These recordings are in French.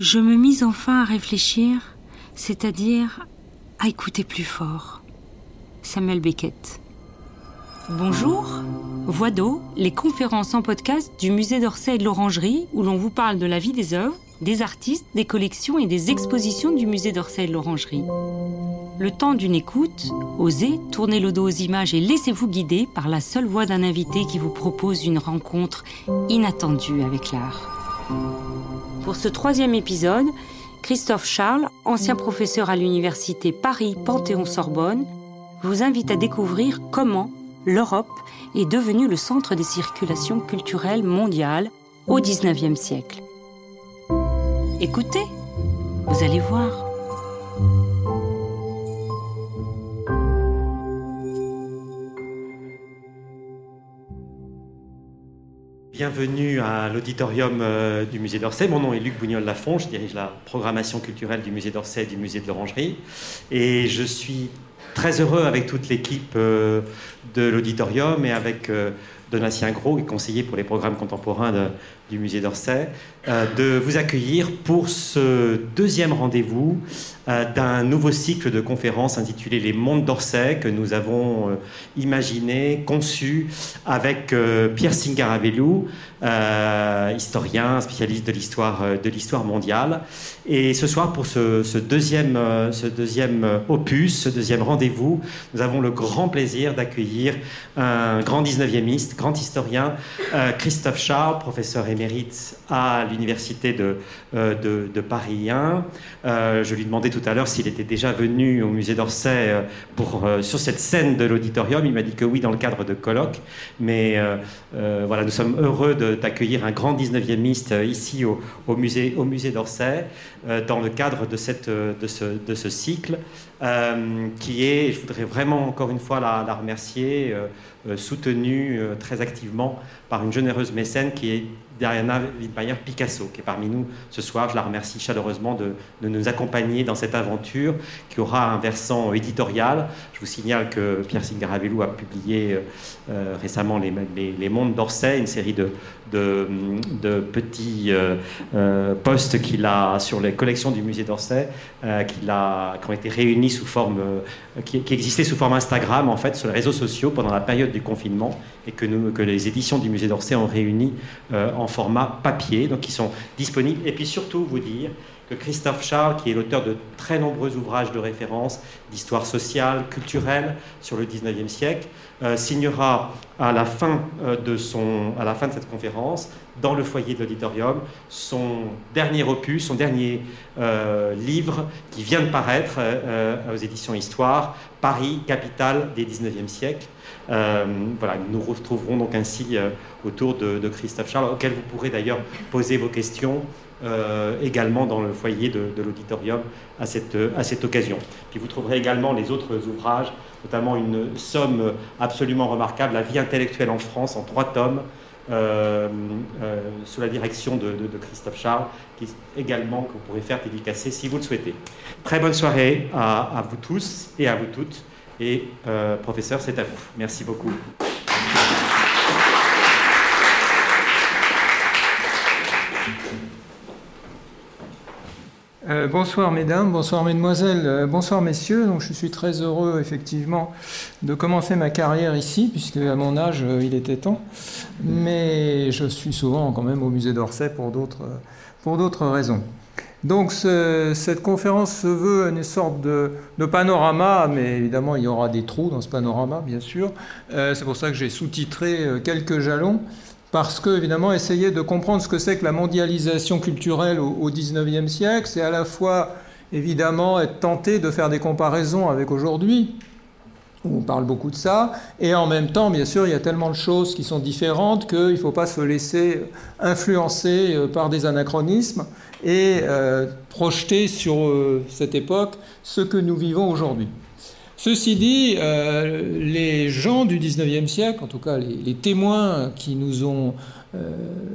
je me mis enfin à réfléchir, c'est-à-dire à écouter plus fort. Samuel Beckett. Bonjour, Voix d'eau, les conférences en podcast du musée d'Orsay et de l'Orangerie où l'on vous parle de la vie des œuvres, des artistes, des collections et des expositions du musée d'Orsay et de l'Orangerie. Le temps d'une écoute, osez, tournez le dos aux images et laissez-vous guider par la seule voix d'un invité qui vous propose une rencontre inattendue avec l'art. Pour ce troisième épisode, Christophe Charles, ancien professeur à l'université Paris Panthéon-Sorbonne, vous invite à découvrir comment l'Europe est devenue le centre des circulations culturelles mondiales au XIXe siècle. Écoutez, vous allez voir. Bienvenue à l'auditorium euh, du musée d'Orsay. Mon nom est Luc Bougnol-Lafont, je dirige la programmation culturelle du musée d'Orsay et du musée de l'Orangerie. Et je suis très heureux avec toute l'équipe euh, de l'auditorium et avec euh, Donatien Gros, conseiller pour les programmes contemporains du musée d'Orsay, de vous accueillir pour ce deuxième rendez-vous d'un nouveau cycle de conférences intitulé Les mondes d'Orsay que nous avons imaginé, conçu avec Pierre Singaravelou, euh, historien, spécialiste de l'histoire euh, de l'histoire mondiale. Et ce soir, pour ce, deuxième, euh, ce deuxième opus, ce deuxième rendez-vous, nous avons le grand plaisir d'accueillir un grand 19e grand historien, Christophe Charles, professeur émérite à l'université de, de, Paris 1. je lui demandais tout à l'heure s'il était déjà venu au musée d'Orsay pour, sur cette scène de l'auditorium. Il m'a dit que oui, dans le cadre de colloques. Mais voilà, nous sommes heureux de d'accueillir un grand 19e euh, ici au, musée, au d'Orsay, euh, dans le cadre de, euh, de, ce, de cycle, qui est, je voudrais vraiment encore une fois la, remercier, soutenu très activement par une généreuse mécène qui est Diana Wittmeyer Picasso, qui est parmi nous ce soir. Je la remercie chaleureusement de, nous accompagner dans cette aventure qui aura un versant éditorial. Je vous signale que Pierre Singaravelou a publié euh, euh, récemment les, les, Mondes d'Orsay, une série de, de, petits euh, postes qu'il a sur les collections du musée d'Orsay, qui ont été réunis sous forme, qui, qui, existaient sous forme Instagram en fait sur les réseaux sociaux pendant la période du confinement et que, les éditions du musée d'Orsay ont réuni en format papier, donc qui sont disponibles. Et puis surtout vous dire que Christophe Charles, qui est l'auteur de très nombreux ouvrages de référence d'histoire sociale, culturelle sur le 19e siècle, euh, signera à la, fin, euh, de son, à la fin de cette conférence, dans le foyer de l'auditorium, son dernier opus, son dernier euh, livre qui vient de paraître aux éditions Histoire, Paris, capitale des 19e siècles. voilà, nous nous retrouverons donc ainsi autour de, Christophe Charles, auquel vous pourrez d'ailleurs poser vos questions euh, également dans le foyer de, l'auditorium à cette, occasion. Puis vous trouverez également les autres ouvrages, notamment une somme absolument remarquable, La vie intellectuelle en France, en trois tomes, euh, euh, sous la direction de, Christophe Charles, qui également que vous pourrez faire dédicacer si vous le souhaitez. Très bonne soirée à vous tous et à vous toutes. Et professeur, c'est à vous. Merci beaucoup. Euh, bonsoir mesdames, bonsoir mesdemoiselles, euh, bonsoir messieurs. Donc, je suis très heureux effectivement de commencer ma carrière ici, puisque à mon âge euh, il était temps. Mais je suis souvent quand même au musée d'Orsay pour d'autres, raisons. Donc cette conférence se veut une sorte de, de, panorama, mais évidemment il y aura des trous dans ce panorama, bien sûr. c'est pour ça que j'ai sous-titré quelques jalons parce que, évidemment, essayer de comprendre ce que c'est que la mondialisation culturelle au XIXe siècle, c'est à la fois, évidemment, être tenté de faire des comparaisons avec aujourd'hui, où on parle beaucoup de ça, et en même temps, bien sûr, il y a tellement de choses qui sont différentes qu'il ne faut pas se laisser influencer euh, par des anachronismes et euh, projeter sur euh, cette époque ce que nous vivons aujourd'hui. Ceci dit, euh, les gens du 19e siècle, en tout cas les, témoins qui nous ont euh,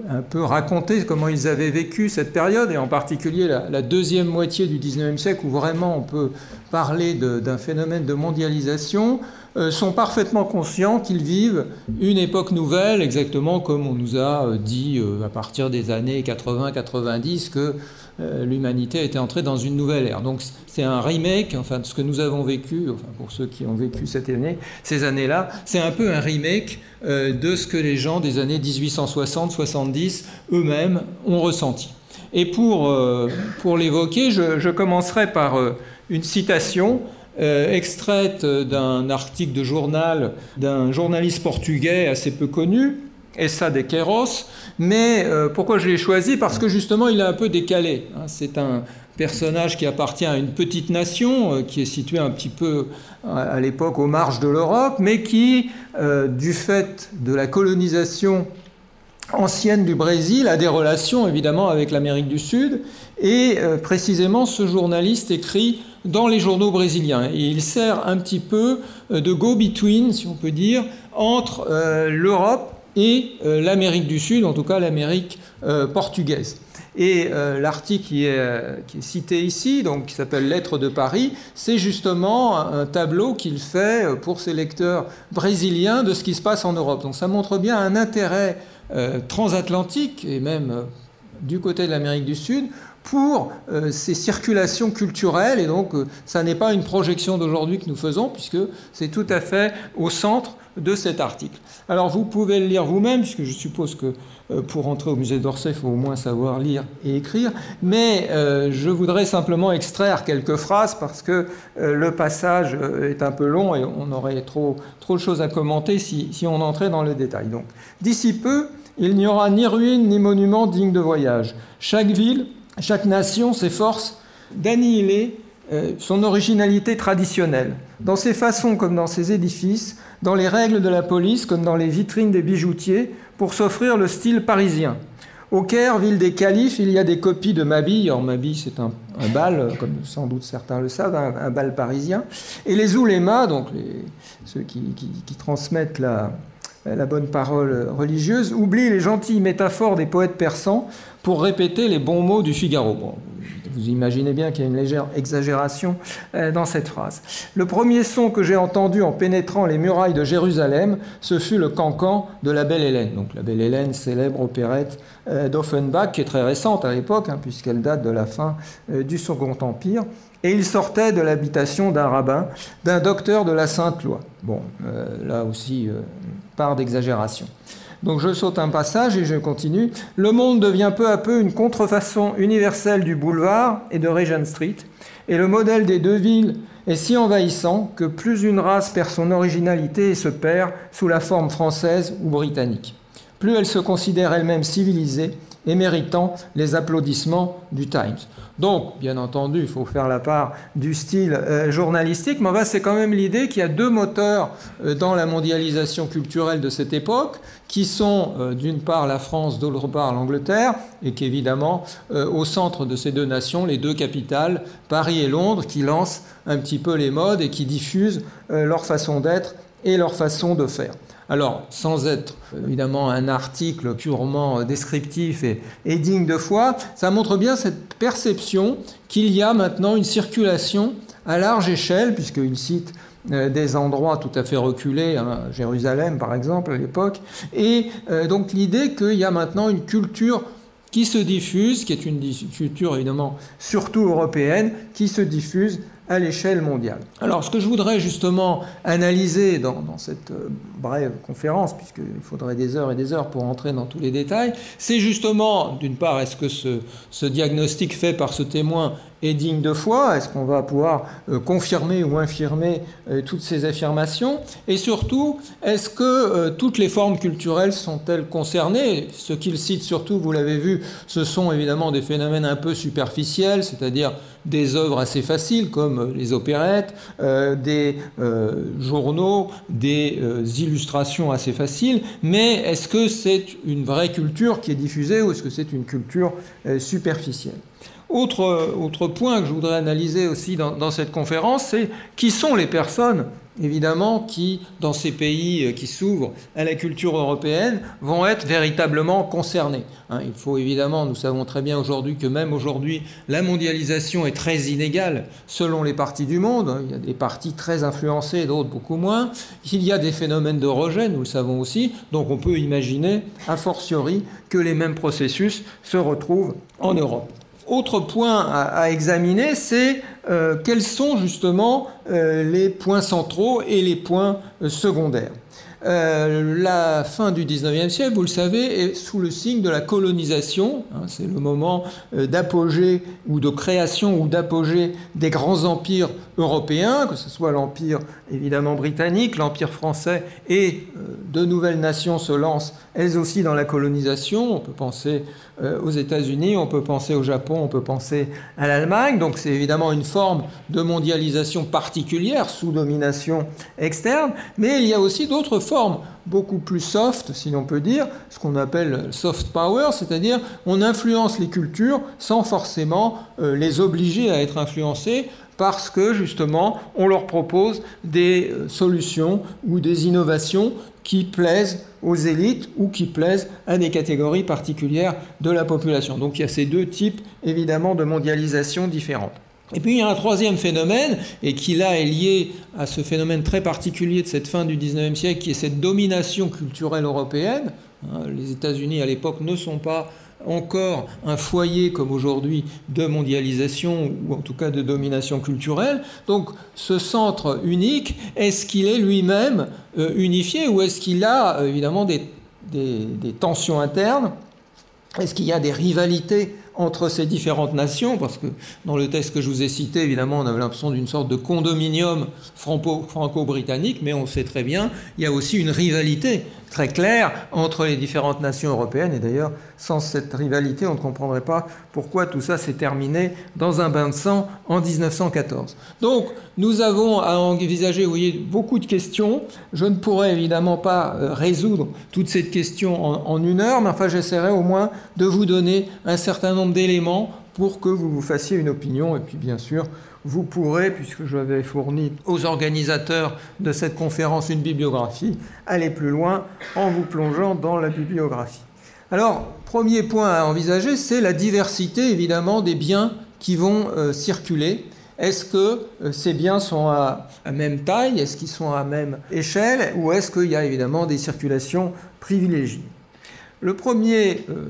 un peu raconté comment ils avaient vécu cette période, et en particulier la, deuxième moitié du 19e siècle, où vraiment on peut parler d'un phénomène de mondialisation, euh, sont parfaitement conscients qu'ils vivent une époque nouvelle, exactement comme on nous a dit à partir des années 80-90 que l'humanité était entrée dans une nouvelle ère. Donc c'est un remake, enfin de ce que nous avons vécu, enfin pour ceux qui ont vécu cette année, ces années-là, c'est un peu un remake de ce que les gens des années 1860-70 eux-mêmes ont ressenti. Et pour, pour l'évoquer, je, commencerai par une citation euh, extraite d'un article de journal d'un journaliste portugais assez peu connu, Essa de Queiroz. Mais euh, pourquoi je l'ai choisi? Parce que justement, il est un peu décalé. Hein. C'est un personnage qui appartient à une petite nation euh, qui est située un petit peu à l'époque aux marges de l'Europe, mais qui, du fait de la colonisation ancienne du Brésil, a des relations évidemment avec l'Amérique du Sud. Et précisément, ce journaliste écrit dans les journaux brésiliens. Il sert un petit peu euh, de go-between, si on peut dire, entre euh, l'Europe et euh, l'Amérique du Sud, en tout cas l'Amérique portugaise. Et l'article qui est, cité ici, donc qui s'appelle Lettres de Paris, c'est justement un tableau qu'il fait pour ses lecteurs brésiliens de ce qui se passe en Europe. Donc ça montre bien un intérêt transatlantique et même du côté de l'Amérique du Sud pour euh, ces circulations culturelles. Et donc, euh, ça n'est pas une projection d'aujourd'hui que nous faisons, puisque c'est tout à fait au centre de cet article. Alors, vous pouvez le lire vous-même, puisque je suppose que euh, pour entrer au musée d'Orsay, il faut au moins savoir lire et écrire. Mais je voudrais simplement extraire quelques phrases, parce que le passage est un peu long et on aurait trop, trop de choses à commenter si, si on entrait dans le détail. Donc, d'ici peu, il n'y aura ni ruines ni monuments dignes de voyage. Chaque ville chaque nation s'efforce d'annihiler euh, son originalité traditionnelle, dans ses façons comme dans ses édifices, dans les règles de la police comme dans les vitrines des bijoutiers, pour s'offrir le style parisien. Au Caire, ville des califes, il y a des copies de Mabille. Or, Mabille, c'est un, bal, comme sans doute certains le savent, un, bal parisien. Et les oulémas, donc ceux qui, transmettent la, bonne parole religieuse, oublient les gentilles métaphores des poètes persans pour répéter les bons mots du Figaro. Vous imaginez bien qu'il y a une légère exagération euh, dans cette phrase. Le premier son que j'ai entendu en pénétrant les murailles de Jérusalem, ce fut le cancan de la Belle Hélène. Donc la Belle Hélène, célèbre opérette euh, d'Offenbach, qui est très récente à l'époque, hein, puisqu'elle date de la fin euh, du Second Empire. Et il sortait de l'habitation d'un rabbin, d'un docteur de la Sainte Loi. Bon, là aussi, part d'exagération. Donc je saute un passage et je continue. Le monde devient peu à peu une contrefaçon universelle du boulevard et de Regent Street, et le modèle des deux villes est si envahissant que plus une race perd son originalité et se perd sous la forme française ou britannique. Plus elle se considère elle-même civilisée et méritant les applaudissements du Times. Donc, bien entendu, il faut faire la part du style euh, journalistique, mais c'est quand même l'idée qu'il y a deux moteurs euh, dans la mondialisation culturelle de cette époque, qui sont euh, d'une part la France, d'autre part l'Angleterre, et qu'évidemment, au centre de ces deux nations, les deux capitales, Paris et Londres, qui lancent un petit peu les modes et qui diffusent leur façon d'être et leur façon de faire. Alors, sans être évidemment un article purement descriptif et, digne de foi, ça montre bien cette perception qu'il y a maintenant une circulation à large échelle, puisqu'il cite euh, des endroits tout à fait reculés, hein, Jérusalem par exemple à l'époque, et euh, donc l'idée qu'il y a maintenant une culture qui se diffuse, qui est une culture évidemment surtout européenne, qui se diffuse à l'échelle mondiale. Alors ce que je voudrais justement analyser dans, cette euh, brève conférence, puisqu'il faudrait des heures et des heures pour entrer dans tous les détails, c'est justement, d'une part, est-ce que ce, diagnostic fait par ce témoin est digne de foi? Est-ce qu'on va pouvoir euh, confirmer ou infirmer euh, toutes ces affirmations? Et surtout, est-ce que toutes les formes culturelles sont-elles concernées? Ce qu'il cite surtout, vous l'avez vu, ce sont évidemment des phénomènes un peu superficiels, c'est-à-dire des œuvres assez faciles comme les opérettes, euh, des euh, journaux, des euh, illustrations assez faciles, mais est-ce que c'est une vraie culture qui est diffusée ou est-ce que c'est une culture superficielle? Autre, autre point que je voudrais analyser aussi dans cette conférence, c'est qui sont les personnes évidemment, qui, dans ces pays qui s'ouvrent à la culture européenne, vont être véritablement concernés. Hein. il faut évidemment, nous savons très bien aujourd'hui que même aujourd'hui, la mondialisation est très inégale selon les parties du monde. Hein. il y a des parties très influencées, d'autres beaucoup moins. Il y a des phénomènes de rejet, nous le savons aussi. Donc on peut imaginer, a fortiori, que les mêmes processus se retrouvent en Europe. Autre point à, examiner, c'est euh, quels sont justement euh, les points centraux et les points euh, secondaires. La fin du 19e siècle, vous le savez, est sous le signe de la colonisation. Hein, c'est le moment d'apogée ou de création ou d'apogée des grands empires européens, que ce soit l'empire évidemment britannique, l'empire français et de nouvelles nations se lancent elles aussi dans la colonisation. On peut penser aux États-Unis, on peut penser au Japon, on peut penser à l'Allemagne. Donc c'est évidemment une forme de mondialisation particulière sous domination externe, mais il y a aussi d'autres formes beaucoup plus soft, si l'on peut dire, ce qu'on appelle soft power, c'est-à-dire on influence les cultures sans forcément euh, les obliger à être influencées parce que justement on leur propose des euh, solutions ou des innovations qui plaisent aux élites ou qui plaisent à des catégories particulières de la population. Donc il y a ces deux types évidemment de mondialisation différentes. Et puis il y a un troisième phénomène, et qui là est lié à ce phénomène très particulier de cette fin du XIXe siècle, qui est cette domination culturelle européenne. Hein, les États-Unis à l'époque ne sont pas encore un foyer comme aujourd'hui de mondialisation ou en tout cas de domination culturelle. Donc ce centre unique, est-ce qu'il est, lui-même euh, unifié ou est-ce qu'il a euh, évidemment des tensions internes? Est-ce qu'il y a des rivalités entre ces différentes nations, parce que dans le texte que je vous ai cité, évidemment, on avait l'impression d'une sorte de condominium franco-britannique, mais on sait très bien, il y a aussi une rivalité très claire entre les différentes nations européennes. Et d'ailleurs, sans cette rivalité, on ne comprendrait pas pourquoi tout ça s'est terminé dans un bain de sang en 1914. Donc, nous avons à envisager, vous voyez, beaucoup de questions. Je ne pourrais évidemment pas euh, résoudre toutes ces questions en, en une heure, mais enfin, j'essaierai au moins de vous donner un certain nombre d'éléments pour que vous vous fassiez une opinion. Et puis, bien sûr, vous pourrez, puisque j'avais fourni aux organisateurs de cette conférence une bibliographie, aller plus loin en vous plongeant dans la bibliographie. Alors, premier point à envisager, c'est la diversité évidemment des biens qui vont euh, circuler. Est-ce que euh, ces biens sont à, même taille? Est-ce qu'ils sont à même échelle? Ou est-ce qu'il y a évidemment des circulations privilégiées? Le premier euh,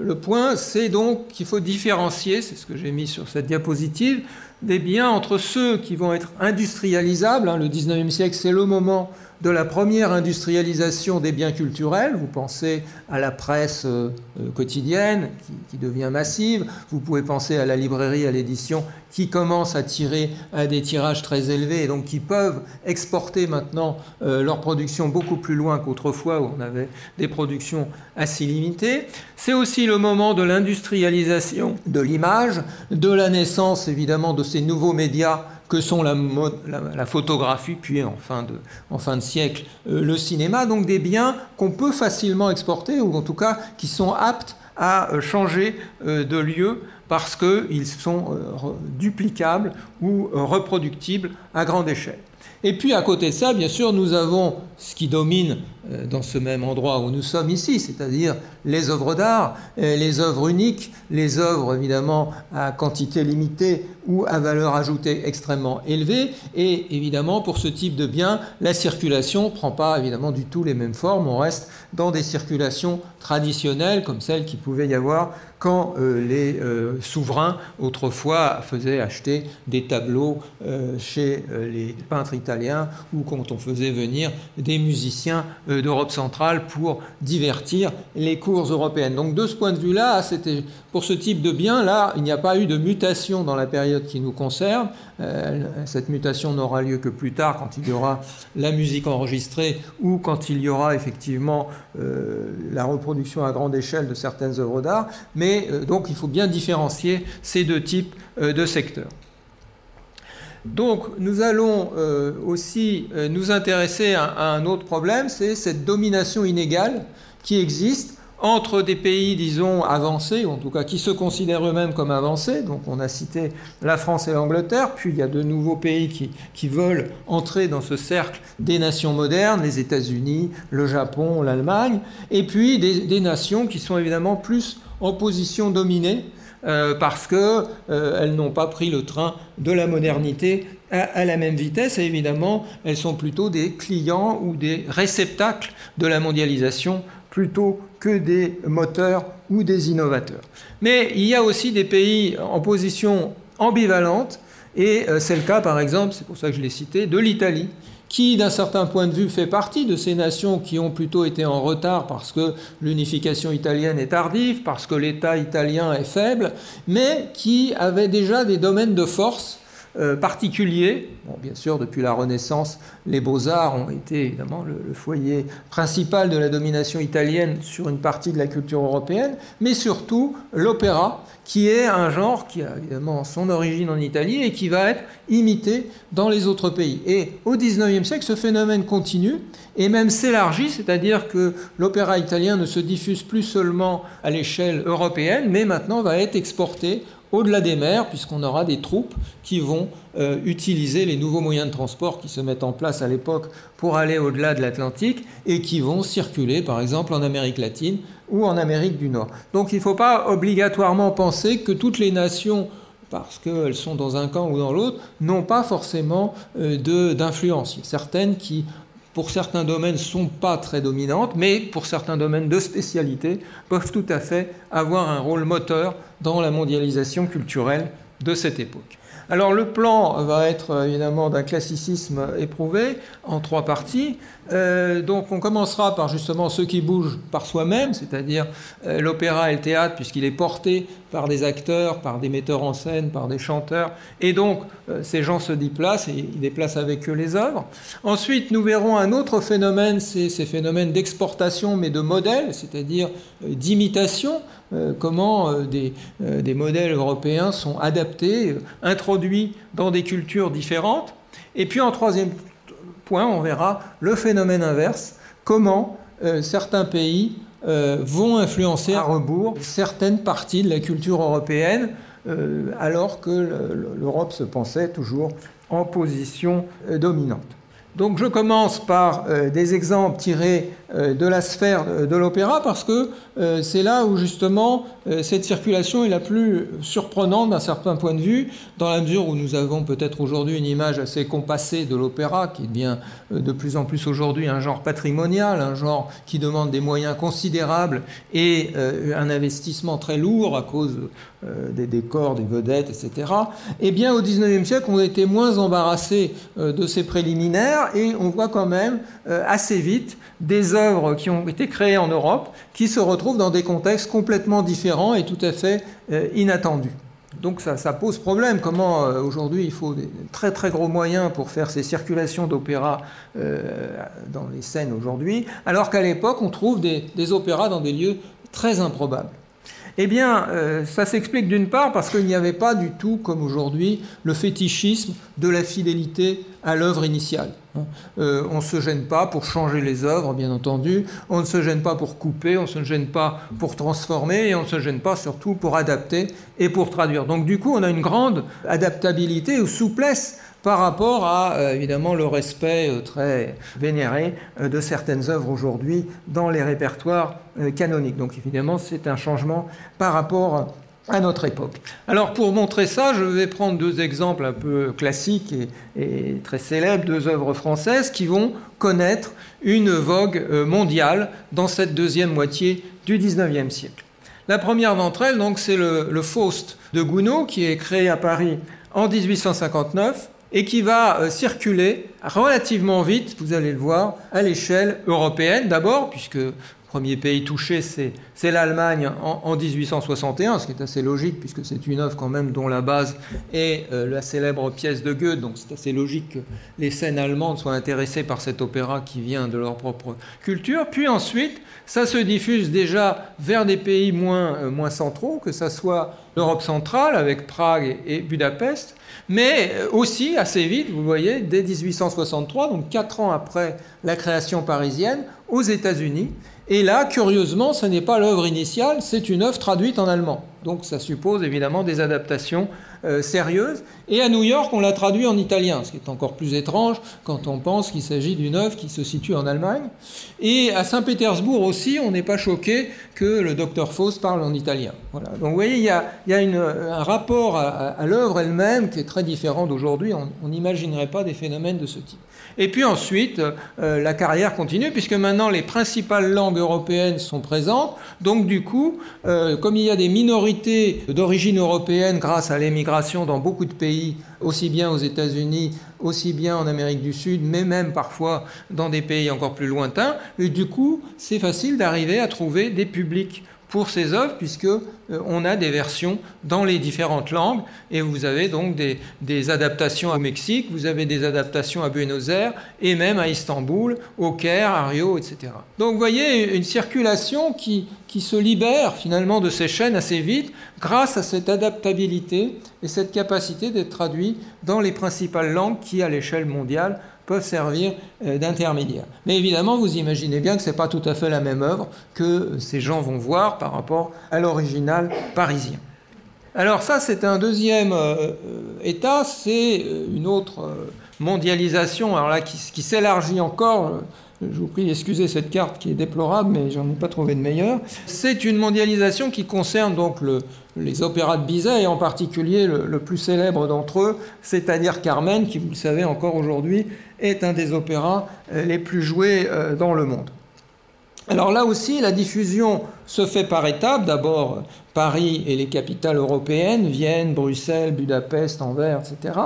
le point, c'est donc qu'il faut différencier, c'est ce que j'ai mis sur cette diapositive, des biens entre ceux qui vont être industrialisables. Hein, le 19e siècle, c'est le moment de la première industrialisation des biens culturels. Vous pensez à la presse euh, euh, quotidienne qui, devient massive. Vous pouvez penser à la librairie, à l'édition qui commence à tirer à des tirages très élevés et donc qui peuvent exporter maintenant euh, leur production beaucoup plus loin qu'autrefois où on avait des productions assez limitées. C'est aussi le moment de l'industrialisation de l'image, de la naissance évidemment de ces nouveaux médias que sont la, photographie, puis en fin de, en fin de siècle euh, le cinéma, donc des biens qu'on peut facilement exporter, ou en tout cas qui sont aptes à euh, changer euh, de lieu parce qu'ils sont duplicables ou reproductibles à grande échelle. Et puis à côté de ça, bien sûr, nous avons ce qui domine euh, dans ce même endroit où nous sommes ici, c'est-à-dire les œuvres d'art, euh, les œuvres uniques, les œuvres évidemment à quantité limitée ou à valeur ajoutée extrêmement élevée. Et évidemment, pour ce type de biens, la circulation ne prend pas évidemment du tout les mêmes formes. On reste dans des circulations traditionnelles comme celles qui pouvaient y avoir quand euh, les souverains autrefois faisaient acheter des tableaux chez les peintres italiens ou quand on faisait venir des musiciens d'Europe centrale pour divertir les cours européennes. Donc de ce point de vue-là, pour ce type de bien, là, il n'y a pas eu de mutation dans la période qui nous concerne. Euh, cette mutation n'aura lieu que plus tard, quand il y aura la musique enregistrée ou quand il y aura effectivement euh, la reproduction à grande échelle de certaines œuvres d'art. Mais euh, donc il faut bien différencier ces deux types de secteurs. Donc nous allons euh, aussi euh, nous intéresser à, un autre problème, c'est cette domination inégale qui existe entre des pays, disons, avancés, ou en tout cas qui se considèrent eux-mêmes comme avancés. Donc on a cité la France et l'Angleterre, puis il y a de nouveaux pays qui, veulent entrer dans ce cercle des nations modernes, les États-Unis, le Japon, l'Allemagne, et puis des, des, nations qui sont évidemment plus en position dominée. Euh, parce qu'elles euh, n'ont pas pris le train de la modernité à, la même vitesse. Évidemment elles sont plutôt des clients ou des réceptacles de la mondialisation plutôt que des moteurs ou des innovateurs. Mais il y a aussi des pays en position ambivalente, et euh, c'est le cas par exemple, c'est pour ça que je l'ai cité, de l'Italie, qui d'un certain point de vue fait partie de ces nations qui ont plutôt été en retard parce que l'unification italienne est tardive, parce que l'État italien est faible, mais qui avait déjà des domaines de force euh, particuliers. Bon, bien sûr, depuis la Renaissance, les beaux-arts ont été évidemment le, le, foyer principal de la domination italienne sur une partie de la culture européenne, mais surtout l'opéra, qui est un genre qui a évidemment son origine en Italie et qui va être imité dans les autres pays. Et au XIXe siècle, ce phénomène continue et même s'élargit, c'est-à-dire que l'opéra italien ne se diffuse plus seulement à l'échelle européenne, mais maintenant va être exporté au-delà des mers, puisqu'on aura des troupes qui vont euh, utiliser les nouveaux moyens de transport qui se mettent en place à l'époque pour aller au-delà de l'Atlantique et qui vont circuler, par exemple, en Amérique latine ou en Amérique du Nord. Donc il ne faut pas obligatoirement penser que toutes les nations parce qu'elles sont dans un camp ou dans l'autre, n'ont pas forcément euh, d'influence. Certaines qui pour certains domaines, ne sont pas très dominantes, mais pour certains domaines de spécialité, peuvent tout à fait avoir un rôle moteur dans la mondialisation culturelle de cette époque. Alors le plan va être évidemment d'un classicisme éprouvé en trois parties. Euh, donc on commencera par justement ceux qui bougent par soi-même, c'est-à-dire euh, l'opéra et le théâtre, puisqu'il est porté par des acteurs, par des metteurs en scène, par des chanteurs, et donc euh, ces gens se déplacent et ils déplacent avec eux les œuvres. Ensuite, nous verrons un autre phénomène, c'est ces phénomènes d'exportation, mais de modèles, c'est-à-dire d'imitation, comment des, des modèles européens sont adaptés, introduits dans des cultures différentes. Et puis en troisième point, on verra le phénomène inverse, comment euh, certains pays euh, vont influencer à rebours certaines parties de la culture européenne, euh, alors que l'Europe se pensait toujours en position dominante. Donc je commence par des exemples tirés de la sphère de l'opéra parce que euh, c'est là où justement cette circulation est la plus surprenante d'un certain point de vue, dans la mesure où nous avons peut-être aujourd'hui une image assez compassée de l'opéra qui devient de plus en plus aujourd'hui un genre patrimonial, un genre qui demande des moyens considérables et un investissement très lourd à cause des décors, des vedettes, etc. Eh bien au XIXe siècle, on était moins embarrassé de ces préliminaires et on voit quand même euh, assez vite des qui ont été créées en Europe qui se retrouvent dans des contextes complètement différents et tout à fait euh, inattendus. Donc ça, ça, pose problème. Comment euh, aujourd'hui il faut des très très gros moyens pour faire ces circulations d'opéras euh, dans les scènes aujourd'hui, alors qu'à l'époque on trouve des, des, opéras dans des lieux très improbables. Eh bien, euh, ça s'explique d'une part parce qu'il n'y avait pas du tout, comme aujourd'hui, le fétichisme de la fidélité à l'œuvre initiale. Euh, on ne se gêne pas pour changer les œuvres, bien entendu, on ne se gêne pas pour couper, on ne se gêne pas pour transformer, et on ne se gêne pas surtout pour adapter et pour traduire. Donc du coup, on a une grande adaptabilité ou souplesse par rapport à euh, évidemment le respect euh, très vénéré euh, de certaines œuvres aujourd'hui dans les répertoires canoniques. Donc évidemment, c'est un changement par rapport à notre époque. Alors pour montrer ça, je vais prendre deux exemples un peu classiques et, très célèbres, deux œuvres françaises qui vont connaître une vogue mondiale dans cette deuxième moitié du XIXe siècle. La première d'entre elles, donc, c'est le Faust de Gounod, qui est créé à Paris en 1859 et qui va euh, circuler relativement vite, vous allez le voir, à l'échelle européenne d'abord, puisque premier pays touché, c'est l'Allemagne en, en, 1861, ce qui est assez logique, puisque c'est une œuvre quand même dont la base est euh, la célèbre pièce de Goethe, donc c'est assez logique que les scènes allemandes soient intéressées par cet opéra qui vient de leur propre culture. Puis ensuite, ça se diffuse déjà vers des pays moins, euh, centraux, que ce soit l'Europe centrale avec Prague et, et Budapest, mais aussi assez vite, vous voyez, dès 1863, donc quatre ans après la création parisienne, aux États-Unis. Et là, curieusement, ce n'est pas l'œuvre initiale, c'est une œuvre traduite en allemand. Donc ça suppose évidemment des adaptations euh, sérieuses. Et à New York, on l'a traduit en italien, ce qui est encore plus étrange quand on pense qu'il s'agit d'une œuvre qui se situe en Allemagne. Et à Saint-Pétersbourg aussi, on n'est pas choqué que le docteur Faust parle en italien. Donc vous voyez, il y a, un rapport à, l'œuvre elle-même qui est très différent d'aujourd'hui. On n'imaginerait pas des phénomènes de ce type. Et puis ensuite, euh, la carrière continue, puisque maintenant les principales langues européennes sont présentes. Donc du coup, euh, comme il y a des minorités d'origine européenne grâce à l'émigration dans beaucoup de pays, aussi bien aux États-Unis, aussi bien en Amérique du Sud, mais même parfois dans des pays encore plus lointains, et du coup, c'est facile d'arriver à trouver des publics pour ces œuvres, puisque euh, on a des versions dans les différentes langues, et vous avez donc des, adaptations au Mexique, vous avez des adaptations à Buenos Aires, et même à Istanbul, au Caire, à Rio, etc. Donc vous voyez une circulation qui, qui se libère finalement de ces chaînes assez vite, grâce à cette adaptabilité et cette capacité d'être traduit dans les principales langues qui, à l'échelle mondiale, peuvent servir euh, d'intermédiaire. Mais évidemment, vous imaginez bien que ce n'est pas tout à fait la même œuvre que ces gens vont voir par rapport à l'original parisien. Alors ça, c'est un deuxième euh, euh, état, c'est une autre mondialisation, alors là, qui s'élargit encore. Je vous prie d'excuser cette carte qui est déplorable, mais j'en ai pas trouvé de meilleure. C'est une mondialisation qui concerne donc le, les opéras de Bizet, et en particulier le, plus célèbre d'entre eux, c'est-à-dire Carmen, qui, vous le savez encore aujourd'hui, est un des opéras euh, les plus joués euh, dans le monde. Alors là aussi, la diffusion se fait par étapes. D'abord, Paris et les capitales européennes, Vienne, Bruxelles, Budapest, Anvers, etc.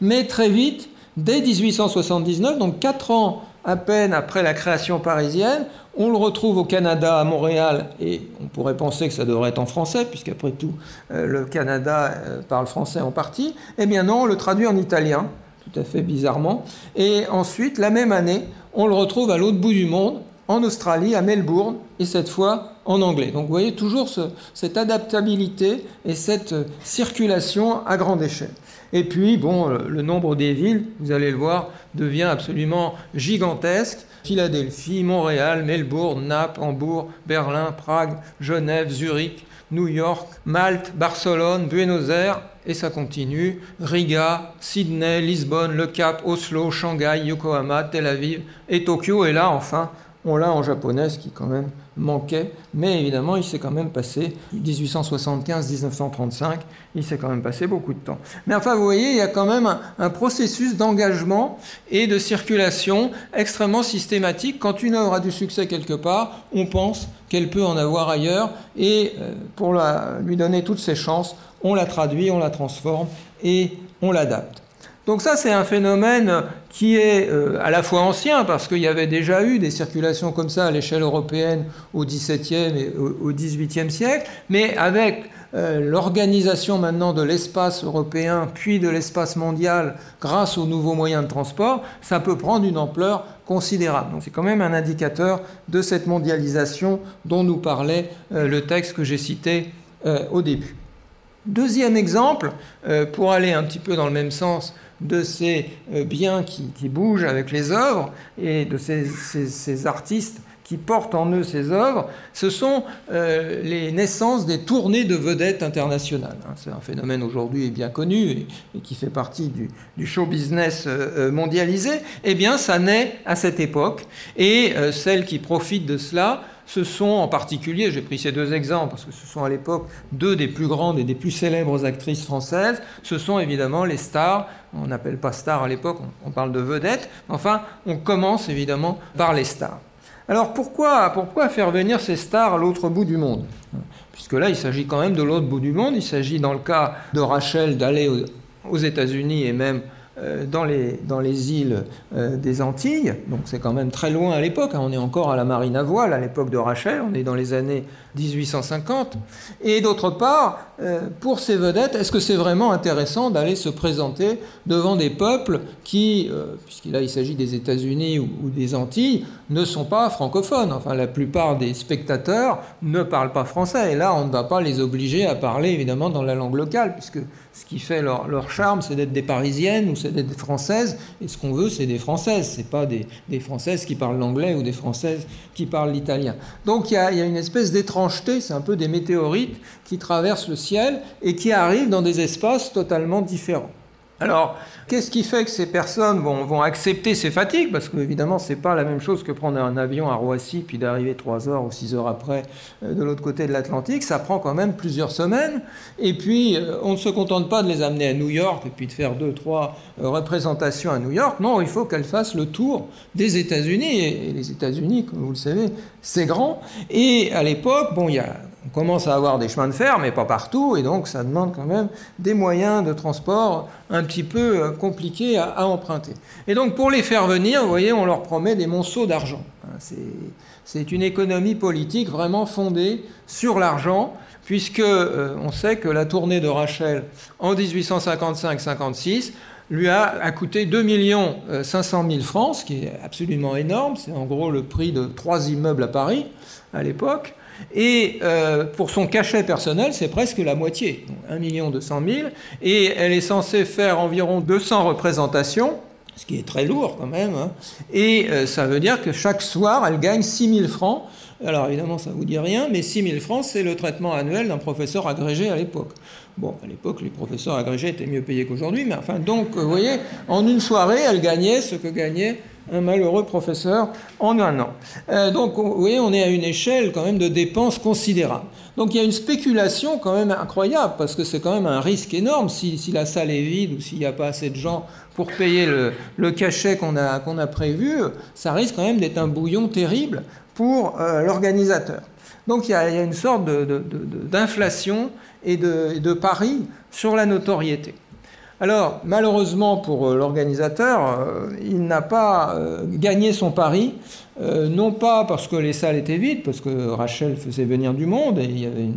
Mais très vite, dès 1879, donc quatre ans à peine après la création parisienne, on le retrouve au Canada, à Montréal, et on pourrait penser que ça devrait être en français, puisqu'après tout, euh, le Canada euh, parle français en partie. Eh bien non, on le traduit en italien, tout à fait bizarrement. Et ensuite, la même année, on le retrouve à l'autre bout du monde, en Australie, à Melbourne, et cette fois en anglais. Donc vous voyez toujours cette adaptabilité et cette circulation à grande échelle. Et puis, bon, le nombre des villes, vous allez le voir, devient absolument gigantesque. Philadelphie, Montréal, Melbourne, Naples, Hambourg, Berlin, Prague, Genève, Zurich, New York, Malte, Barcelone, Buenos Aires, et ça continue, Riga, Sydney, Lisbonne, Le Cap, Oslo, Shanghai, Yokohama, Tel Aviv et Tokyo. Et là, enfin, on l'a en japonais, qui quand même manquait, mais évidemment, il s'est quand même passé 1875-1935, il s'est quand même passé beaucoup de temps. Mais enfin, vous voyez, il y a quand même un, processus d'engagement et de circulation extrêmement systématique. Quand une œuvre a du succès quelque part, on pense qu'elle peut en avoir ailleurs, et euh, pour lui donner toutes ses chances, on la traduit, on la transforme et on l'adapte. Donc ça, c'est un phénomène qui est euh, à la fois ancien, parce qu'il y avait déjà eu des circulations comme ça à l'échelle européenne au XVIIe et au XVIIIe siècle, mais avec euh, l'organisation maintenant de l'espace européen, puis de l'espace mondial, grâce aux nouveaux moyens de transport, ça peut prendre une ampleur considérable. Donc c'est quand même un indicateur de cette mondialisation dont nous parlait euh, le texte que j'ai cité au début. Deuxième exemple, pour aller un petit peu dans le même sens de ces euh, biens qui, bougent avec les œuvres et de ces, artistes qui portent en eux ces œuvres, ce sont euh, les naissances des tournées de vedettes internationales. Hein. C'est un phénomène aujourd'hui bien connu et, qui fait partie du, show business euh, mondialisé. Eh bien, ça naît à cette époque et celles qui profitent de cela ce sont en particulier, j'ai pris ces deux exemples parce que ce sont à l'époque deux des plus grandes et des plus célèbres actrices françaises, ce sont évidemment les stars, on n'appelle pas stars à l'époque, on parle de vedettes, enfin on commence évidemment par les stars. Alors pourquoi, pourquoi faire venir ces stars à l'autre bout du monde? Puisque là il s'agit quand même de l'autre bout du monde, il s'agit dans le cas de Rachel d'aller aux États-Unis et même dans les, dans les îles euh, des Antilles, donc c'est quand même très loin à l'époque, hein. on est encore à la marine à voile à l'époque de Rachel, on est dans les années 1850. Et d'autre part, euh, pour ces vedettes, est-ce que c'est vraiment intéressant d'aller se présenter devant des peuples qui, puisqu'il il s'agit des États-Unis ou, des Antilles, ne sont pas francophones Enfin, la plupart des spectateurs ne parlent pas français, et là, on ne va pas les obliger à parler évidemment dans la langue locale, puisque Ce qui fait leur, charme, c'est d'être des Parisiennes ou c'est d'être des Françaises. Et ce qu'on veut, c'est des Françaises. C'est pas des, Françaises qui parlent l'anglais ou des Françaises qui parlent l'italien. Donc il y a une espèce d'étrangeté. C'est un peu des météorites qui traversent le ciel et qui arrivent dans des espaces totalement différents. Alors, qu'est-ce qui fait que ces personnes vont, accepter ces fatigues? Parce qu'évidemment, ce n'est pas la même chose que prendre un avion à Roissy puis d'arriver 3 heures ou 6 heures après euh, de l'autre côté de l'Atlantique. Ça prend quand même plusieurs semaines. Et puis, euh, on ne se contente pas de les amener à New York et puis de faire deux, trois euh, représentations à New York. Non, il faut qu'elles fassent le tour des États-Unis. Et les États-Unis, comme vous le savez, c'est grand. Et à l'époque, bon, il y a on commence à avoir des chemins de fer, mais pas partout, et donc ça demande quand même des moyens de transport un petit peu euh, compliqués à, emprunter. Et donc pour les faire venir, vous voyez, on leur promet des monceaux d'argent. Hein, c'est une économie politique vraiment fondée sur l'argent, puisque euh, on sait que la tournée de Rachel en 1855-56 lui a, coûté 2 500 000 francs, ce qui est absolument énorme. C'est en gros le prix de trois immeubles à Paris à l'époque. Et euh, pour son cachet personnel, c'est presque la moitié, 1 200 000. Et elle est censée faire environ 200 représentations, ce qui est très lourd quand même. Hein. Et euh, ça veut dire que chaque soir, elle gagne 6 000 francs. Alors évidemment, ça ne vous dit rien, mais 6 000 francs, c'est le traitement annuel d'un professeur agrégé à l'époque. Bon, à l'époque, les professeurs agrégés étaient mieux payés qu'aujourd'hui, mais enfin, donc, vous voyez, en une soirée, elle gagnait ce que gagnait un malheureux professeur en un an. Euh, donc, vous voyez, on est à une échelle quand même de dépenses considérables. Donc, il y a une spéculation quand même incroyable, parce que c'est quand même un risque énorme si, la salle est vide ou s'il n'y a pas assez de gens pour payer le, cachet qu'on a, a prévu, ça risque quand même d'être un bouillon terrible pour euh, l'organisateur. Donc, il y, a, une sorte d'inflation et de, et de pari sur la notoriété. Alors, malheureusement pour euh, l'organisateur, euh, il n'a pas euh, gagné son pari, non pas parce que les salles étaient vides, parce que Rachel faisait venir du monde et il y avait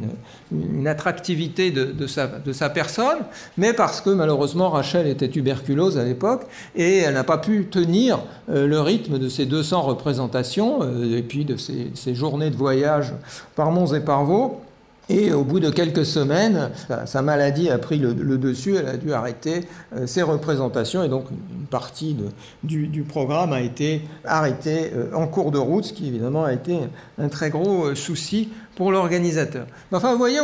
une, attractivité de, sa, de, sa, personne, mais parce que malheureusement Rachel était tuberculose à l'époque et elle n'a pas pu tenir le rythme de ses 200 représentations et puis de ses, journées de voyage par monts et par vaux. Et au bout de quelques semaines, sa, maladie a pris le, dessus, elle a dû arrêter euh, ses représentations et donc une partie du, programme a été arrêtée euh, en cours de route, ce qui évidemment a été un très gros euh, souci pour l'organisateur. Enfin, vous voyez,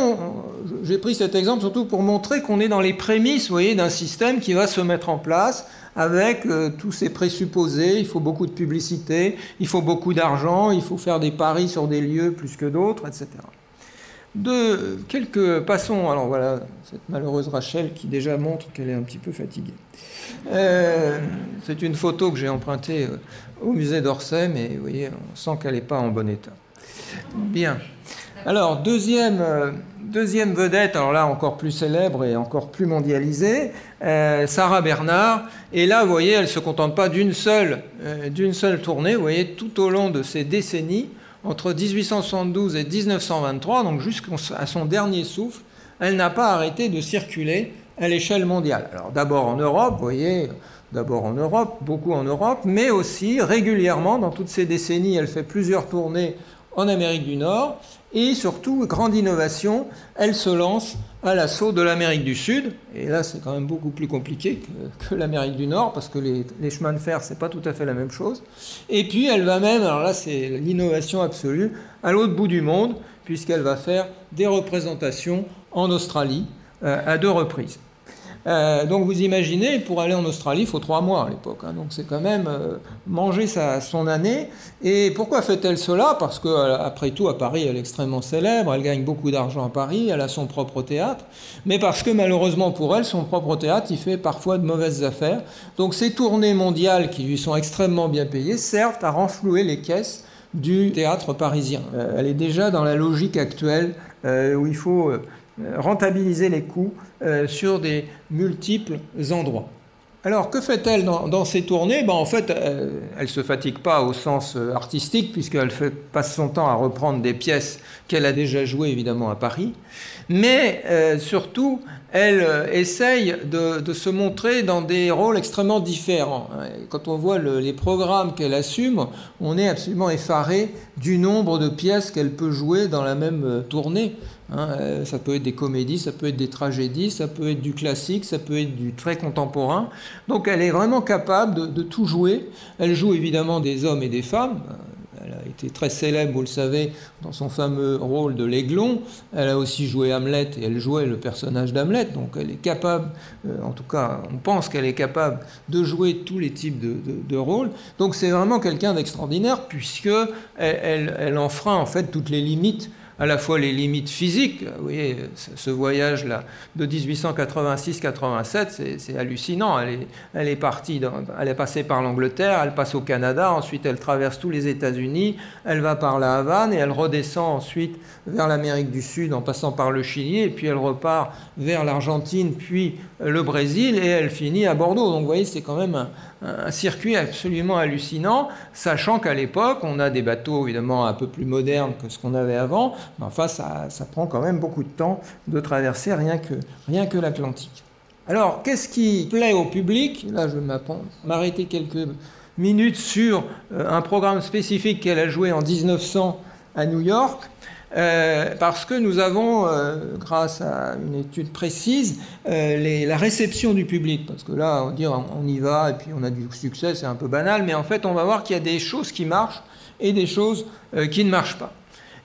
j'ai pris cet exemple surtout pour montrer qu'on est dans les prémices, voyez, d'un système qui va se mettre en place avec tous ces présupposés. Il faut beaucoup de publicité, il faut beaucoup d'argent, il faut faire des paris sur des lieux plus que d'autres, etc de quelques passons. Alors voilà, cette malheureuse Rachel qui déjà montre qu'elle est un petit peu fatiguée. Euh, c'est une photo que j'ai empruntée euh, au musée d'Orsay, mais vous voyez, on sent qu'elle n'est pas en bon état. Bien. Alors, deuxième, euh, deuxième vedette, alors là encore plus célèbre et encore plus mondialisée, Sarah Bernard. Et là, vous voyez, elle ne se contente pas d'une seule, d'une seule tournée. Vous voyez, tout au long de ces décennies, entre 1872 et 1923, donc jusqu'à son dernier souffle, elle n'a pas arrêté de circuler à l'échelle mondiale. Alors d'abord en Europe, vous voyez, d'abord en Europe, beaucoup en Europe, mais aussi régulièrement, dans toutes ces décennies, elle fait plusieurs tournées en Amérique du Nord, et surtout, grande innovation, elle se lance à l'assaut de l'Amérique du Sud. Et là, c'est quand même beaucoup plus compliqué que, l'Amérique du Nord, parce que les, chemins de fer, c'est pas tout à fait la même chose. Et puis, elle va même, alors là, c'est l'innovation absolue, à l'autre bout du monde, puisqu'elle va faire des représentations en Australie euh, à deux reprises. Euh, donc vous imaginez, pour aller en Australie, il faut trois mois à l'époque. Hein. donc c'est quand même euh, manger sa, son année. Et pourquoi fait-elle cela? Parce qu'après euh, tout, à Paris, elle est extrêmement célèbre, elle gagne beaucoup d'argent à Paris, elle a son propre théâtre. Mais parce que malheureusement pour elle, son propre théâtre, il fait parfois de mauvaises affaires. Donc ces tournées mondiales qui lui sont extrêmement bien payées servent à renflouer les caisses du théâtre parisien. elle est déjà dans la logique actuelle où il faut rentabiliser les coûts euh, sur des multiples endroits. Alors, que fait-elle dans, ces tournées? Ben, En fait, euh, elle ne se fatigue pas au sens euh, artistique, puisqu'elle passe son temps à reprendre des pièces qu'elle a déjà jouées, évidemment, à Paris. Mais surtout, elle essaye de, se montrer dans des rôles extrêmement différents. Quand on voit les programmes qu'elle assume, on est absolument effaré du nombre de pièces qu'elle peut jouer dans la même tournée. Hein. ça peut être des comédies, ça peut être des tragédies, ça peut être du classique, ça peut être du très contemporain. Donc elle est vraiment capable de, tout jouer. Elle joue évidemment des hommes et des femmes. Elle a été très célèbre, vous le savez, dans son fameux rôle de l'aiglon. Elle a aussi joué Hamlet et elle jouait le personnage d'Hamlet. Donc elle est capable, euh, en tout cas, on pense qu'elle est capable de jouer tous les types de, rôles. Donc c'est vraiment quelqu'un d'extraordinaire puisque elle, elle enfreint en fait toutes les limites à la fois les limites physiques. Vous voyez, ce voyage-là de 1886-87, c'est hallucinant. Elle est, partie, elle est passée par l'Angleterre, elle passe au Canada, ensuite elle traverse tous les États-Unis, elle va par la Havane et elle redescend ensuite vers l'Amérique du Sud en passant par le Chili et puis elle repart vers l'Argentine puis le Brésil et elle finit à Bordeaux. Donc vous voyez, c'est quand même un, un circuit absolument hallucinant, sachant qu'à l'époque, on a des bateaux évidemment un peu plus modernes que ce qu'on avait avant, mais enfin, ça, prend quand même beaucoup de temps de traverser rien que, rien que l'Atlantique. Alors, qu'est-ce qui plaît au public? Là, je vais m'arrêter quelques minutes sur euh, un programme spécifique qu'elle a joué en 1900 à New York. Euh, parce que nous avons, euh, grâce à une étude précise, euh, la réception du public. Parce que là, on dit on y va et puis on a du succès, c'est un peu banal, mais en fait, on va voir qu'il y a des choses qui marchent et des choses qui ne marchent pas.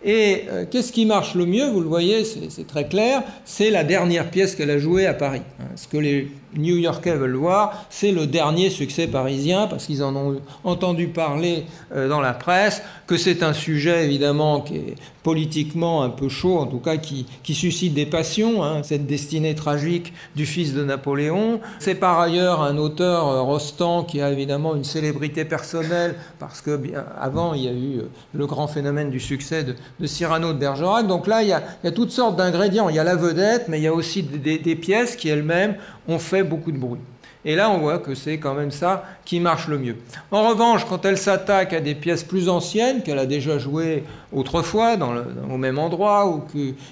Et qu'est-ce qui marche le mieux? Vous le voyez, c'est très clair, c'est la dernière pièce qu'elle a jouée à Paris. Hein, ce que les New-Yorkais veulent voir, c'est le dernier succès parisien, parce qu'ils en ont entendu parler dans la presse, que c'est un sujet évidemment qui est politiquement un peu chaud, en tout cas qui, suscite des passions, hein, cette destinée tragique du fils de Napoléon. C'est par ailleurs un auteur, euh, Rostand, qui a évidemment une célébrité personnelle, parce que avant il y a eu euh, le grand phénomène du succès de, Cyrano de Bergerac. Donc là, il y a, toutes sortes d'ingrédients. Il y a la vedette, mais il y a aussi des pièces qui elles-mêmes ont fait beaucoup de bruit. Et là, on voit que c'est quand même ça qui marche le mieux. En revanche, quand elle s'attaque à des pièces plus anciennes, qu'elle a déjà jouées autrefois dans au même endroit, ou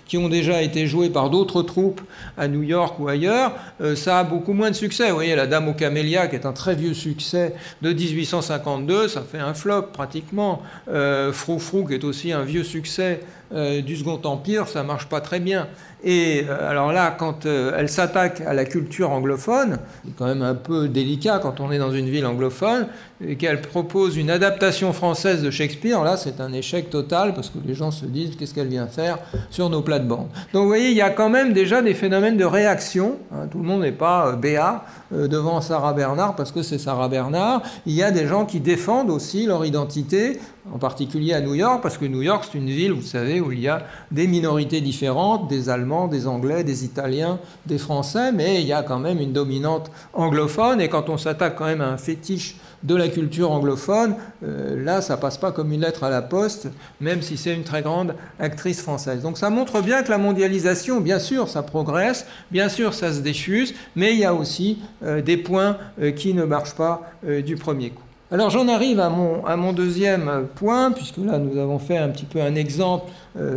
qui ont déjà été jouées par d'autres troupes à New York ou ailleurs, euh, ça a beaucoup moins de succès. Vous voyez, La Dame aux Camélias, qui est un très vieux succès de 1852, ça fait un flop pratiquement. Euh, Frou Frou, qui est aussi un vieux succès euh, du Second Empire, ça marche pas très bien. Et euh, alors là, quand elle s'attaque à la culture anglophone, c'est quand même un peu délicat quand on est dans une ville anglophone, et qu'elle propose une adaptation française de Shakespeare, là c'est un échec total parce que les gens se disent qu'est-ce qu'elle vient faire sur nos plates-bandes. Donc vous voyez, il y a quand même déjà des phénomènes de réaction. Hein. tout le monde n'est pas euh, béat devant Sarah Bernard parce que c'est Sarah Bernard. Il y a des gens qui défendent aussi leur identité, en particulier à New York, parce que New York c'est une ville, vous savez, où il y a des minorités différentes, des Allemands, des Anglais, des Italiens, des Français, mais il y a quand même une dominante anglophone. Et quand on s'attaque quand même à un fétiche de la culture anglophone, euh, là, ça passe pas comme une lettre à la poste, même si c'est une très grande actrice française. Donc ça montre bien que la mondialisation, bien sûr, ça progresse, bien sûr, ça se diffuse, mais il y a aussi euh, des points euh, qui ne marchent pas du premier coup. Alors j'en arrive à mon, deuxième point, puisque là nous avons fait un petit peu un exemple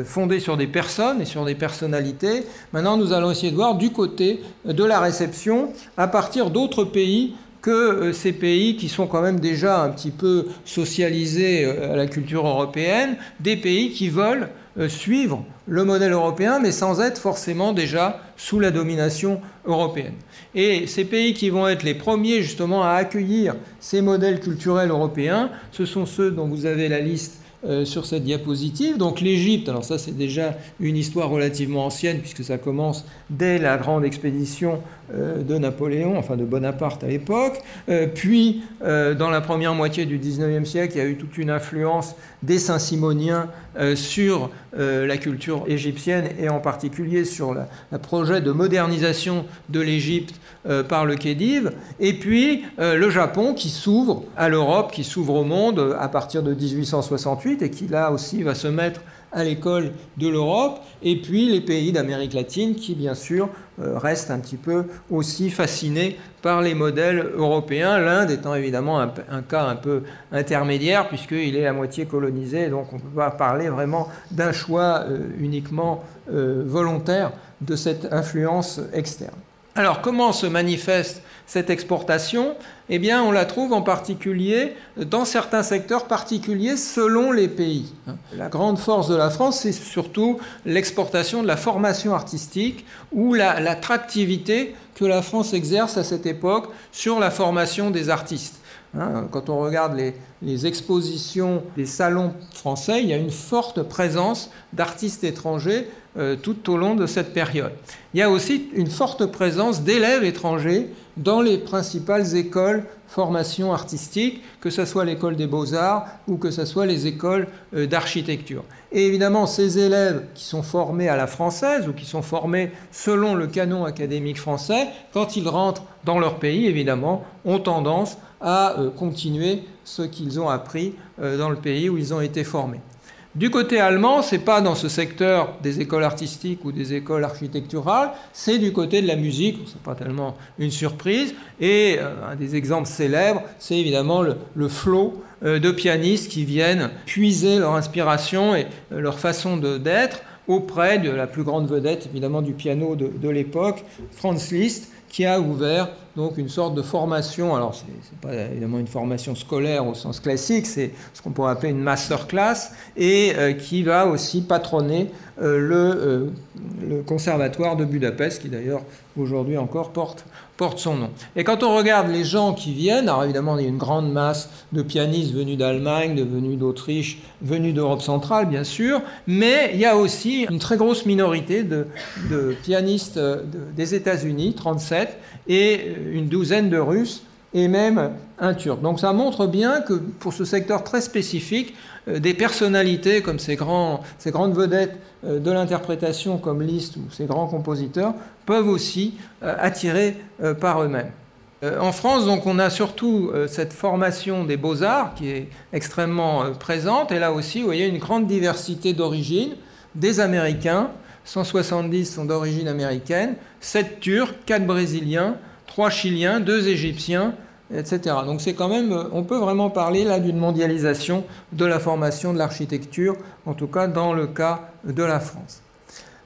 fondé sur des personnes et sur des personnalités. Maintenant nous allons essayer de voir du côté de la réception à partir d'autres pays que euh, ces pays qui sont quand même déjà un petit peu socialisés euh, à la culture européenne, des pays qui veulent euh, suivre le modèle européen, mais sans être forcément déjà sous la domination européenne. Et ces pays qui vont être les premiers justement à accueillir ces modèles culturels européens, ce sont ceux dont vous avez la liste sur cette diapositive. Donc l'Égypte, alors ça c'est déjà une histoire relativement ancienne puisque ça commence dès la grande expédition de Napoléon, enfin de Bonaparte à l'époque. Euh, puis, euh, dans la première moitié du XIXe siècle, il y a eu toute une influence des Saint-Simoniens sur la culture égyptienne et en particulier sur le projet de modernisation de l'Égypte par le Khedive. Et puis, le Japon qui s'ouvre à l'Europe, qui s'ouvre au monde à partir de 1868 et qui là aussi va se mettre à l'école de l'Europe, et puis les pays d'Amérique latine qui, bien sûr, euh, restent un petit peu aussi fascinés par les modèles européens, l'Inde étant évidemment un, cas un peu intermédiaire, puisqu'il est à moitié colonisé, donc on ne peut pas parler vraiment d'un choix euh, uniquement euh, volontaire de cette influence externe. Alors comment se manifeste cette exportation Eh on la trouve en particulier dans certains secteurs particuliers selon les pays. La grande force de la France, c'est surtout l'exportation de la formation artistique ou l'attractivité que la France exerce à cette époque sur la formation des artistes. Hein, quand on regarde les, expositions des salons français, il y a une forte présence d'artistes étrangers euh, tout au long de cette période. Il y a aussi une forte présence d'élèves étrangers dans les principales écoles formation artistique, que ce soit l'école des beaux-arts ou que ce soit les écoles euh, d'architecture. Et évidemment, ces élèves qui sont formés à la française ou qui sont formés selon le canon académique français, quand ils rentrent dans leur pays, évidemment, ont tendance à euh, continuer ce qu'ils ont appris euh, dans le pays où ils ont été formés. Du côté allemand, c'est pas dans ce secteur des écoles artistiques ou des écoles architecturales, c'est du côté de la musique, c'est pas tellement une surprise. Et euh, un des exemples célèbres, c'est évidemment le, flot de pianistes qui viennent puiser leur inspiration et leur façon d'être auprès de la plus grande vedette évidemment du piano de, de l'époque, Franz Liszt, qui a ouvert donc une sorte de formation. Alors, ce n'est pas évidemment une formation scolaire au sens classique, c'est ce qu'on pourrait appeler une masterclass, et euh, qui va aussi patronner euh, euh, le, conservatoire de Budapest, qui d'ailleurs aujourd'hui encore porte, porte son nom. Et quand on regarde les gens qui viennent, alors évidemment il y a une grande masse de pianistes venus d'Allemagne, venus d'Autriche, venus d'Europe centrale bien sûr, mais il y a aussi une très grosse minorité de, de pianistes des États-Unis, 37, et une douzaine de Russes et même un Turc. Donc ça montre bien que pour ce secteur très spécifique, euh, des personnalités comme ces, grandes vedettes euh, de l'interprétation comme Liszt ou ces grands compositeurs peuvent aussi euh, attirer par eux-mêmes. En France, donc, on a surtout cette formation des beaux-arts qui est extrêmement présente, et là aussi, vous voyez une grande diversité d'origines, des Américains, 170 sont d'origine américaine, 7 Turcs, 4 Brésiliens, trois Chiliens, deux Égyptiens, etc. Donc c'est quand même, on peut vraiment parler là d'une mondialisation de la formation de l'architecture, en tout cas dans le cas de la France.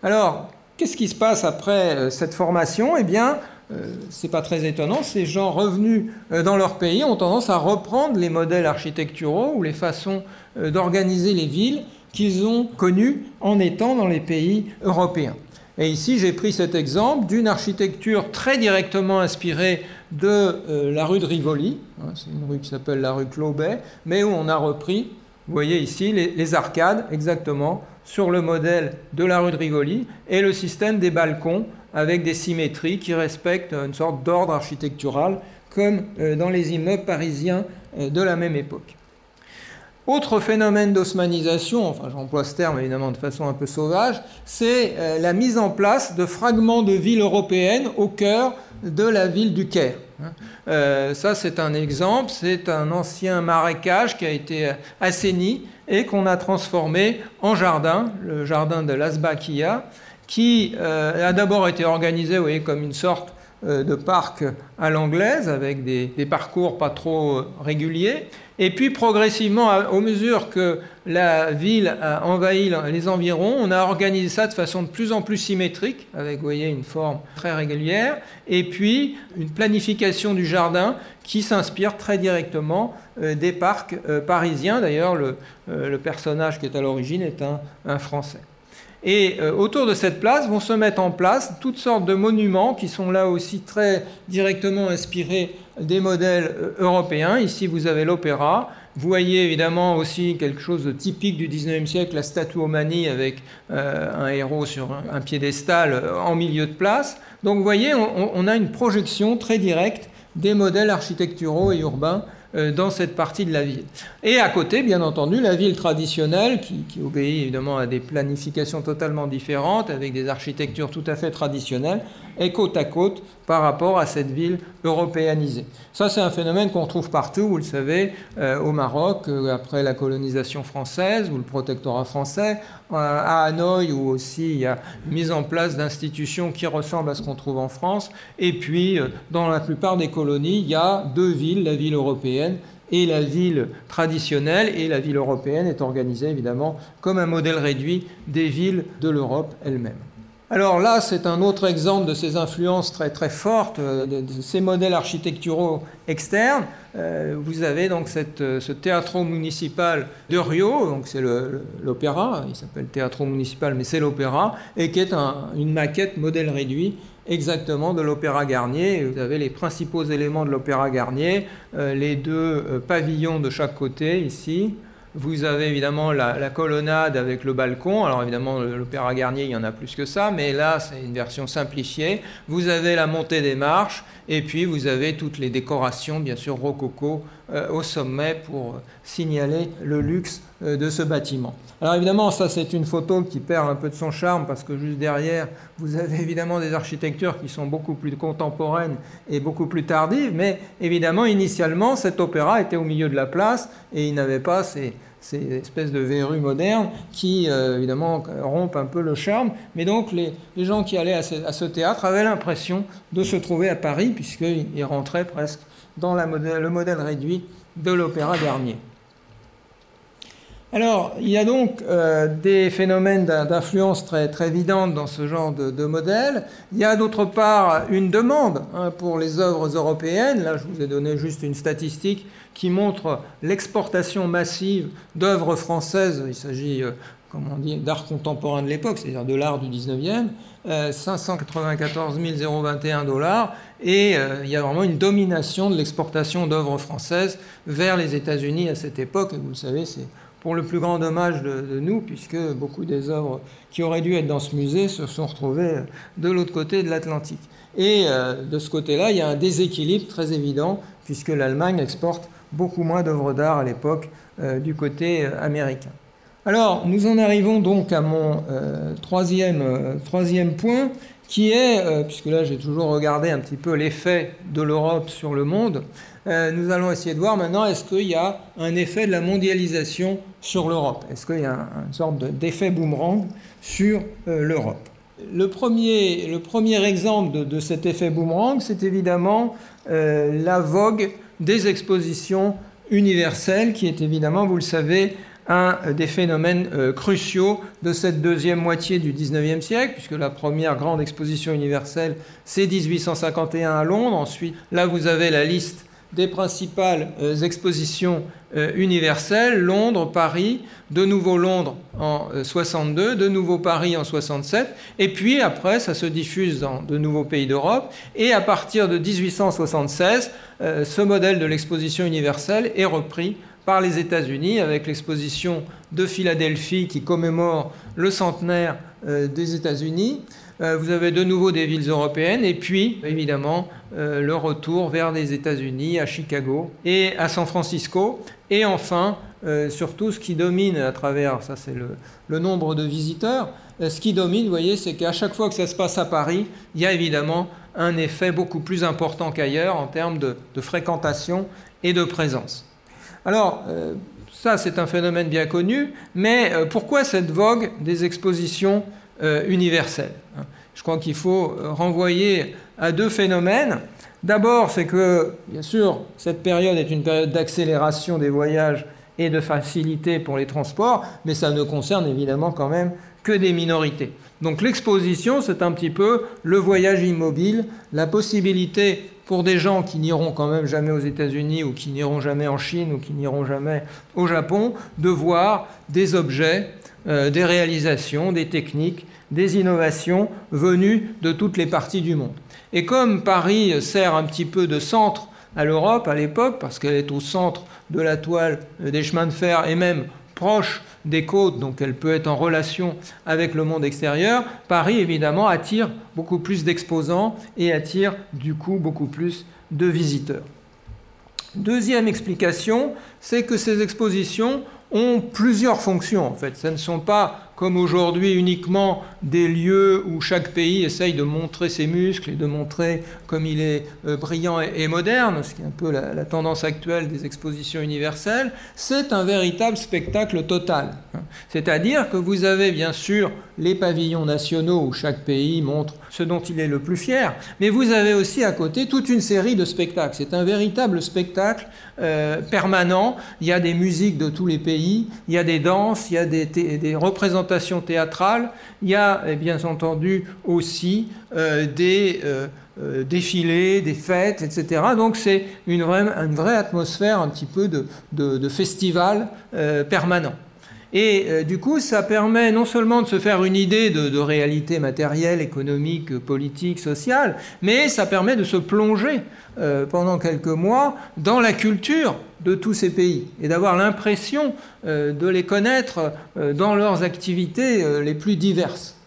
Alors, qu'est-ce qui se passe après euh, cette formation? Eh bien, euh, c'est pas très étonnant, ces gens revenus euh, dans leur pays ont tendance à reprendre les modèles architecturaux ou les façons d'organiser les villes qu'ils ont connues en étant dans les pays européens. Et ici, j'ai pris cet exemple d'une architecture très directement inspirée de euh, la rue de Rivoli. Hein, c'est une rue qui s'appelle la rue Clobet, mais où on a repris, vous voyez ici, les, arcades exactement sur le modèle de la rue de Rivoli et le système des balcons avec des symétries qui respectent une sorte d'ordre architectural comme euh, dans les immeubles parisiens euh, de la même époque. Autre phénomène d'osmanisation, enfin j'emploie ce terme évidemment de façon un peu sauvage, c'est euh, la mise en place de fragments de villes européennes au cœur de la ville du Caire. Hein. Euh, ça c'est un exemple, c'est un ancien marécage qui a été assaini et qu'on a transformé en jardin, le jardin de l'Asbakia, qui euh, a d'abord été organisé vous voyez, comme une sorte de parc à l'anglaise avec des, parcours pas trop réguliers et puis progressivement, au mesure que la ville a envahi les environs, on a organisé ça de façon de plus en plus symétrique, avec, une forme très régulière, et puis une planification du jardin qui s'inspire très directement euh, des parcs euh, parisiens. D'ailleurs, euh, le, personnage qui est à l'origine est un Français. Et euh, autour de cette place vont se mettre en place toutes sortes de monuments qui sont là aussi très directement inspirés des modèles euh, européens. Ici, vous avez l'opéra. Vous voyez évidemment aussi quelque chose de typique du 19e siècle, la statue Omani avec euh, un héros sur un, piédestal en milieu de place. Donc vous voyez, on a une projection très directe des modèles architecturaux et urbains dans cette partie de la ville. Et à côté, bien entendu, la ville traditionnelle, qui, obéit évidemment à des planifications totalement différentes, avec des architectures tout à fait traditionnelles, est côte à côte par rapport à cette ville européanisée. Ça, c'est un phénomène qu'on trouve partout, vous le savez, euh, au Maroc, euh, après la colonisation française ou le protectorat français, à Hanoï, où aussi il y a mise en place d'institutions qui ressemblent à ce qu'on trouve en France, et puis dans la plupart des colonies, il y a deux villes, la ville européenne et la ville traditionnelle et la ville européenne est organisée évidemment comme un modèle réduit des villes de l'Europe elle-même. Alors là, c'est un autre exemple de ces influences très très fortes, euh, de, ces modèles architecturaux externes. Euh, vous avez donc euh, ce théâtre municipal de Rio, donc c'est l'opéra, il s'appelle théâtre municipal, mais c'est l'opéra, et qui est une maquette modèle réduit exactement de l'Opéra Garnier. Vous avez les principaux éléments de l'Opéra Garnier, les deux pavillons de chaque côté ici, vous avez évidemment la, colonnade avec le balcon. Alors évidemment, l'Opéra Garnier, il y en a plus que ça, mais là, c'est une version simplifiée. Vous avez la montée des marches, et puis vous avez toutes les décorations, bien sûr, rococo euh, au sommet pour signaler le luxe euh, de ce bâtiment. Alors évidemment, ça c'est une photo qui perd un peu de son charme parce que juste derrière, vous avez évidemment des architectures qui sont beaucoup plus contemporaines et beaucoup plus tardives, mais évidemment, initialement, cet opéra était au milieu de la place et il n'avait pas ces, espèces de verrues modernes qui, euh, évidemment, rompent un peu le charme. Mais donc, les, gens qui allaient à ce, théâtre avaient l'impression de se trouver à Paris, puisqu'ils rentraient presque dans le modèle réduit de l'Opéra Garnier. Alors, il y a donc euh, des phénomènes d'influence très, très évidentes dans ce genre de, modèle. Il y a d'autre part une demande hein, pour les œuvres européennes. Là, je vous ai donné juste une statistique qui montre l'exportation massive d'œuvres françaises. Il s'agit, euh, comme on dit, d'art contemporain de l'époque, c'est-à-dire de l'art du 19e. 594 021 dollars et euh, il y a vraiment une domination de l'exportation d'œuvres françaises vers les États-Unis à cette époque. Et vous le savez, c'est pour le plus grand dommage de, nous, puisque beaucoup des œuvres qui auraient dû être dans ce musée se sont retrouvées de l'autre côté de l'Atlantique. Et euh, de ce côté-là, il y a un déséquilibre très évident, puisque l'Allemagne exporte beaucoup moins d'œuvres d'art à l'époque euh, du côté américain. Alors, nous en arrivons donc à mon euh, euh, troisième, point, qui est, euh, puisque là j'ai toujours regardé un petit peu l'effet de l'Europe sur le monde, nous allons essayer de voir maintenant est-ce qu'il y a un effet de la mondialisation sur l'Europe? Est-ce qu'il y a une sorte d'effet boomerang sur l'Europe? Le premier, le premier, exemple de, de cet effet boomerang, c'est évidemment la vogue des expositions universelles, qui est évidemment, vous le savez, un des phénomènes euh, cruciaux de cette deuxième moitié du XIXe siècle, puisque la première grande exposition universelle, c'est 1851 à Londres. Ensuite, là, vous avez la liste des principales euh, expositions euh, universelles, Londres, Paris, de nouveau Londres en 62, de nouveau Paris en 67, et puis après, ça se diffuse dans de nouveaux pays d'Europe, et à partir de 1876, ce modèle de l'exposition universelle est repris par les États-Unis avec l'exposition de Philadelphie qui commémore le centenaire euh, des États-Unis. Euh, vous avez de nouveau des villes européennes et puis évidemment euh, le retour vers les États-Unis à Chicago et à San Francisco. Et enfin, surtout ce qui domine à travers, ça c'est le, nombre de visiteurs, ce qui domine, vous voyez, c'est qu'à chaque fois que ça se passe à Paris, il y a évidemment un effet beaucoup plus important qu'ailleurs en termes de fréquentation et de présence. Alors, euh, ça c'est un phénomène bien connu, mais euh, pourquoi cette vogue des expositions euh, universelles hein? Je crois qu'il faut renvoyer à deux phénomènes. D'abord, c'est que, bien sûr, cette période est une période d'accélération des voyages et de facilité pour les transports, mais ça ne concerne évidemment quand même que des minorités. Donc l'exposition, c'est un petit peu le voyage immobile, la possibilité pour des gens qui n'iront quand même jamais aux États-Unis ou qui n'iront jamais en Chine ou qui n'iront jamais au Japon, de voir des objets, euh, des réalisations, des techniques, des innovations venues de toutes les parties du monde. Et comme Paris sert un petit peu de centre à l'Europe à l'époque, parce qu'elle est au centre de la toile des chemins de fer et même proche des côtes, donc elle peut être en relation avec le monde extérieur, Paris évidemment attire beaucoup plus d'exposants et attire du coup beaucoup plus de visiteurs. Deuxième explication, c'est que ces expositions ont plusieurs fonctions en fait. Ce ne sont pas comme aujourd'hui uniquement des lieux où chaque pays essaye de montrer ses muscles et de montrer comme il est euh, brillant et, moderne, ce qui est un peu la, tendance actuelle des expositions universelles, c'est un véritable spectacle total. C'est-à-dire que vous avez bien sûr les pavillons nationaux où chaque pays montre ce dont il est le plus fier, mais vous avez aussi à côté toute une série de spectacles. C'est un véritable spectacle euh, permanent. Il y a des musiques de tous les pays, il y a des danses, il y a des, représentations théâtrales, il y a eh bien entendu aussi des défilés, des fêtes, etc. Donc c'est une vraie, atmosphère un petit peu de festival permanent. Et euh, du coup, ça permet non seulement de se faire une idée de, réalité matérielle, économique, politique, sociale, mais ça permet de se plonger euh, pendant quelques mois dans la culture de tous ces pays et d'avoir l'impression euh, de les connaître dans leurs activités les plus diverses.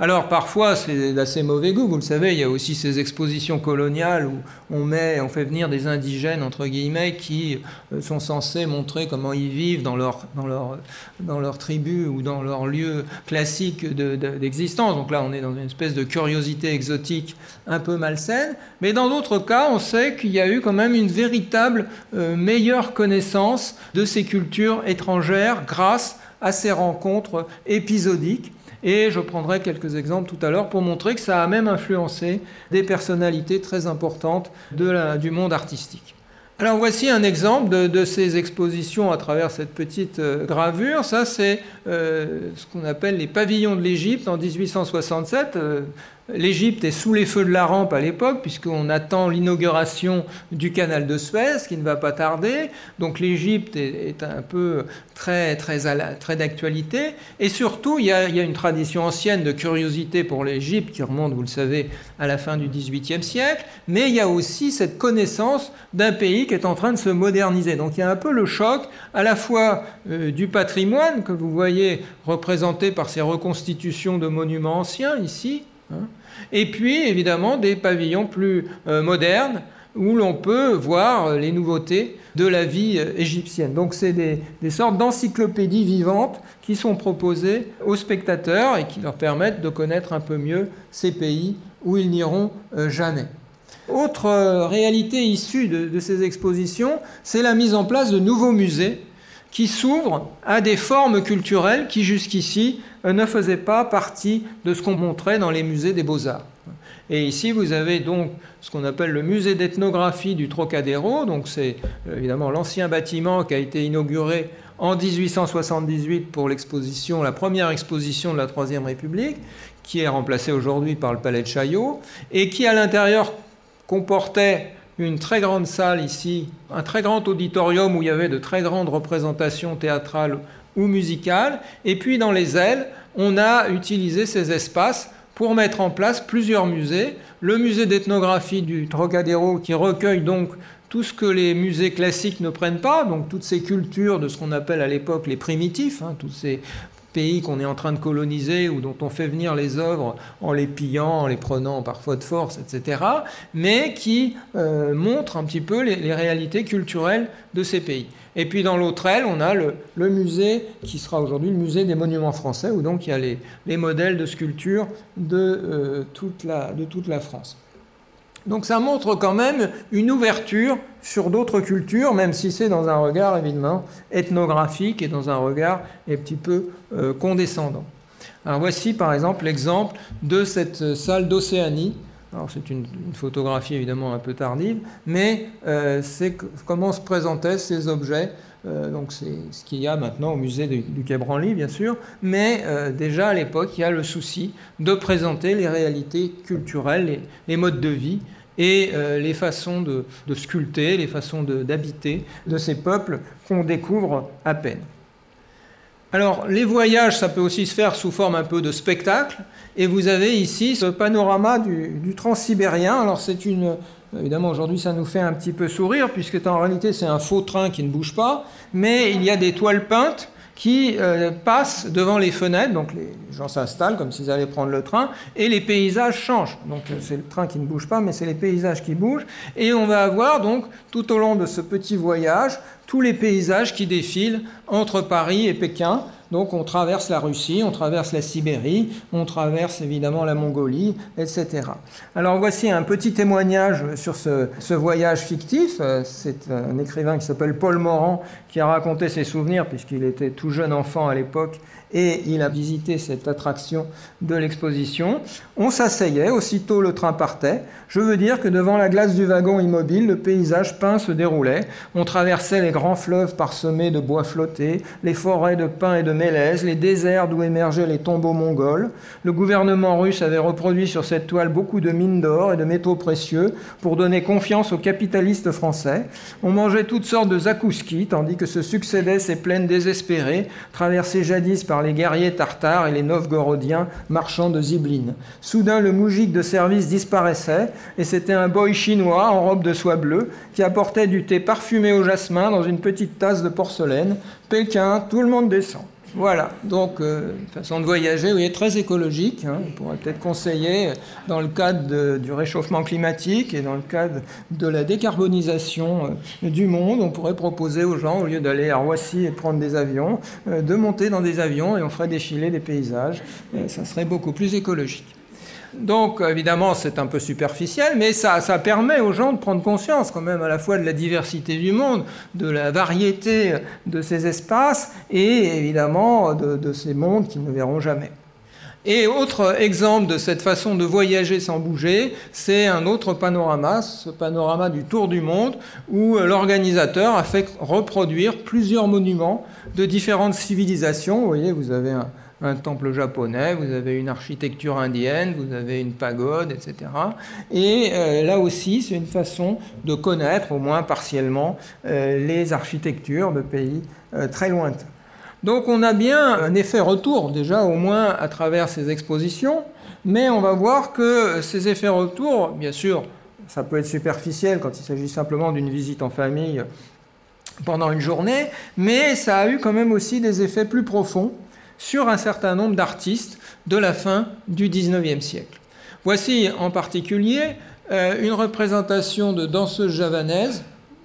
Alors parfois c'est d'assez mauvais goût, vous le savez, il y a aussi ces expositions coloniales où on met, on fait venir des indigènes entre guillemets qui euh, sont censés montrer comment ils vivent dans leur dans tribu ou dans leur lieu classique d'existence. Donc là on est dans une espèce de curiosité exotique un peu malsaine, mais dans d'autres cas on sait qu'il y a eu quand même une véritable euh, meilleure connaissance de ces cultures étrangères grâce à ces rencontres épisodiques et je prendrai quelques exemples tout à l'heure pour montrer que ça a même influencé des personnalités très importantes du monde artistique. Alors voici un exemple de, ces expositions à travers cette petite euh, gravure. Ça, c'est euh, ce qu'on appelle les pavillons de l'Égypte en 1867. L'Égypte est sous les feux de la rampe à l'époque, puisqu'on attend l'inauguration du canal de Suez, qui ne va pas tarder. Donc l'Égypte est, un peu très, très, d'actualité. Et surtout, il y, a, une tradition ancienne de curiosité pour l'Égypte, qui remonte, vous le savez, à la fin du XVIIIe siècle. Mais il y a aussi cette connaissance d'un pays qui est en train de se moderniser. Donc il y a un peu le choc à la fois euh, du patrimoine, que vous voyez représenté par ces reconstitutions de monuments anciens ici, hein, et puis, évidemment, des pavillons plus euh, modernes où l'on peut voir les nouveautés de la vie euh, égyptienne. Donc c'est des, sortes d'encyclopédies vivantes qui sont proposées aux spectateurs et qui leur permettent de connaître un peu mieux ces pays où ils n'iront euh, jamais. Autre réalité issue de ces expositions, c'est la mise en place de nouveaux musées qui s'ouvrent à des formes culturelles qui jusqu'ici euh, ne faisaient pas partie de ce qu'on montrait dans les musées des beaux-arts. Et ici, vous avez donc ce qu'on appelle le musée d'ethnographie du Trocadéro. Donc, c'est euh, évidemment l'ancien bâtiment qui a été inauguré en 1878 pour l'exposition, la première exposition de la Troisième République, qui est remplacée aujourd'hui par le Palais de Chaillot, et qui à l'intérieur comportait une très grande salle ici, un très grand auditorium où il y avait de très grandes représentations théâtrales ou musicales. Et puis dans les ailes, on a utilisé ces espaces pour mettre en place plusieurs musées. Le musée d'ethnographie du Trocadéro qui recueille donc tout ce que les musées classiques ne prennent pas, donc toutes ces cultures de ce qu'on appelle à l'époque les primitifs, hein, ces pays qu'on est en train de coloniser ou dont on fait venir les œuvres en les pillant, en les prenant parfois de force, etc., mais qui euh, montrent un petit peu les, réalités culturelles de ces pays. Et puis dans l'autre aile, on a le, musée qui sera aujourd'hui le musée des monuments français, où donc il y a les, modèles de sculpture de, euh, de toute la France. Donc ça montre quand même une ouverture sur d'autres cultures, même si c'est dans un regard évidemment ethnographique et dans un regard un petit peu euh, condescendant. Alors voici par exemple l'exemple de cette salle d'Océanie. C'est une, photographie évidemment un peu tardive, mais euh, c'est comment se présentaient ces objets. Euh, donc c'est ce qu'il y a maintenant au musée du, Quai Branly, bien sûr, mais déjà à l'époque, il y a le souci de présenter les réalités culturelles, les modes de vie et euh, les façons de, sculpter, les façons d'habiter de, ces peuples qu'on découvre à peine. Alors, les voyages, ça peut aussi se faire sous forme un peu de spectacle. Et vous avez ici ce panorama du, du transsibérien. Alors, c'est une. Évidemment, aujourd'hui, ça nous fait un petit peu sourire, puisque en réalité, c'est un faux train qui ne bouge pas. Mais il y a des toiles peintes qui euh, passent devant les fenêtres, donc les gens s'installent comme s'ils allaient prendre le train, et les paysages changent. Donc euh, c'est le train qui ne bouge pas, mais c'est les paysages qui bougent. Et on va avoir donc tout au long de ce petit voyage tous les paysages qui défilent entre Paris et Pékin, donc on traverse la Russie, on traverse la Sibérie, on traverse évidemment la Mongolie, etc. Alors voici un petit témoignage sur ce, voyage fictif. Euh, c'est un écrivain qui s'appelle Paul Morand qui a raconté ses souvenirs puisqu'il était tout jeune enfant à l'époque et il a visité cette attraction de l'exposition. On s'asseyait, aussitôt le train partait. Je veux dire que devant la glace du wagon immobile, le paysage peint se déroulait. On traversait les grands fleuves parsemés de bois flottés, les forêts de pins et de Mélèze, les déserts d'où émergeaient les tombeaux mongols. Le gouvernement russe avait reproduit sur cette toile beaucoup de mines d'or et de métaux précieux pour donner confiance aux capitalistes français. On mangeait toutes sortes de zakouski, tandis que se succédaient ces plaines désespérées, traversées jadis par les guerriers tartares et les novgorodiens marchands de Zibline. Soudain, le moujik de service disparaissait, et c'était un boy chinois en robe de soie bleue qui apportait du thé parfumé au jasmin dans une petite tasse de porcelaine. Pékin, tout le monde descend. Voilà, donc euh, façon de voyager, oui, très écologique. Hein. on pourrait peut-être conseiller, dans le cadre du réchauffement climatique et dans le cadre de la décarbonisation euh, du monde, on pourrait proposer aux gens, au lieu d'aller à Roissy et prendre des avions, euh, de monter dans des avions et on ferait défiler des paysages. ça serait beaucoup plus écologique. Donc évidemment c'est un peu superficiel, mais ça, permet aux gens de prendre conscience quand même à la fois de la diversité du monde, de la variété de ces espaces et évidemment de, ces mondes qu'ils ne verront jamais. Et autre exemple de cette façon de voyager sans bouger, c'est un autre panorama, ce panorama du tour du monde, où l'organisateur a fait reproduire plusieurs monuments de différentes civilisations. Vous voyez, vous avez un, un temple japonais, vous avez une architecture indienne, vous avez une pagode, etc. Et euh, là aussi, c'est une façon de connaître, au moins partiellement, euh, les architectures de pays euh, très lointains. Donc on a bien un effet retour, déjà au moins à travers ces expositions, mais on va voir que ces effets retour, bien sûr, ça peut être superficiel quand il s'agit simplement d'une visite en famille pendant une journée, mais ça a eu quand même aussi des effets plus profonds sur un certain nombre d'artistes de la fin du XIXe siècle. Voici en particulier euh, une représentation de danseuses javanaises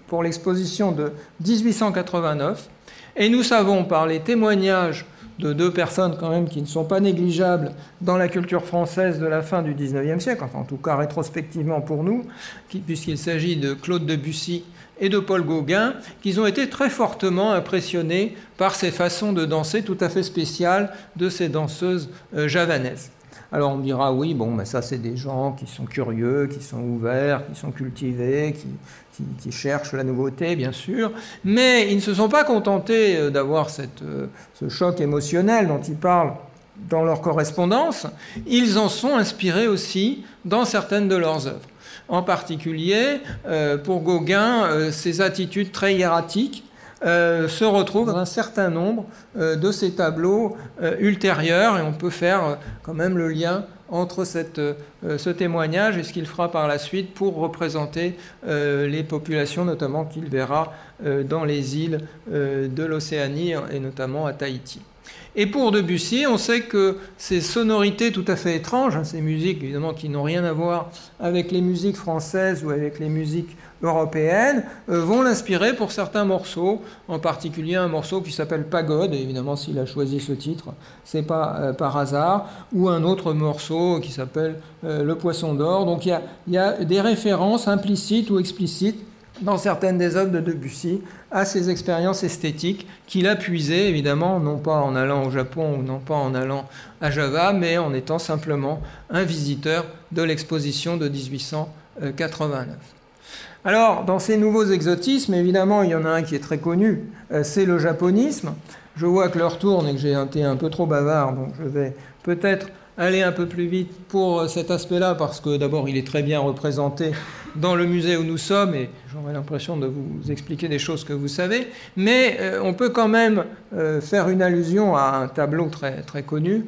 pour l'exposition de 1889. Et nous savons par les témoignages de deux personnes quand même qui ne sont pas négligeables dans la culture française de la fin du XIXe siècle, en tout cas rétrospectivement pour nous, puisqu'il s'agit de Claude Debussy et de Paul Gauguin, qu'ils ont été très fortement impressionnés par ces façons de danser tout à fait spéciales de ces danseuses euh, javanaises. Alors on dira oui, bon, mais ça c'est des gens qui sont curieux, qui sont ouverts, qui sont cultivés, qui, cherchent la nouveauté, bien sûr, mais ils ne se sont pas contentés euh, d'avoir euh, ce choc émotionnel dont ils parlent dans leur correspondance, ils en sont inspirés aussi dans certaines de leurs œuvres. En particulier, euh, pour Gauguin, euh, ces attitudes très hiératiques euh, se retrouvent dans un certain nombre de ces tableaux ultérieurs et on peut faire quand même le lien entre ce témoignage et ce qu'il fera par la suite pour représenter les populations, notamment qu'il verra dans les îles de l'Océanie et notamment à Tahiti. Et pour Debussy, on sait que ces sonorités tout à fait étranges, hein, ces musiques évidemment qui n'ont rien à voir avec les musiques françaises ou avec les musiques européennes, euh, vont l'inspirer pour certains morceaux, en particulier un morceau qui s'appelle Pagode, évidemment s'il a choisi ce titre, c'est pas euh, par hasard, ou un autre morceau qui s'appelle euh, Le Poisson d'Or. Donc il y a des références implicites ou explicites dans certaines des œuvres de Debussy à ces expériences esthétiques qu'il a puisées, évidemment, non pas en allant au Japon ou non pas en allant à Java, mais en étant simplement un visiteur de l'exposition de 1889. Alors, dans ces nouveaux exotismes, évidemment, il y en a un qui est très connu, euh, c'est le japonisme. Je vois que l'heure tourne et que j'ai été un peu trop bavard, donc je vais peut-être aller un peu plus vite pour euh, cet aspect-là, parce que d'abord, il est très bien représenté dans le musée où nous sommes, et j'aurais l'impression de vous expliquer des choses que vous savez, mais euh, on peut quand même euh, faire une allusion à un tableau très, très connu,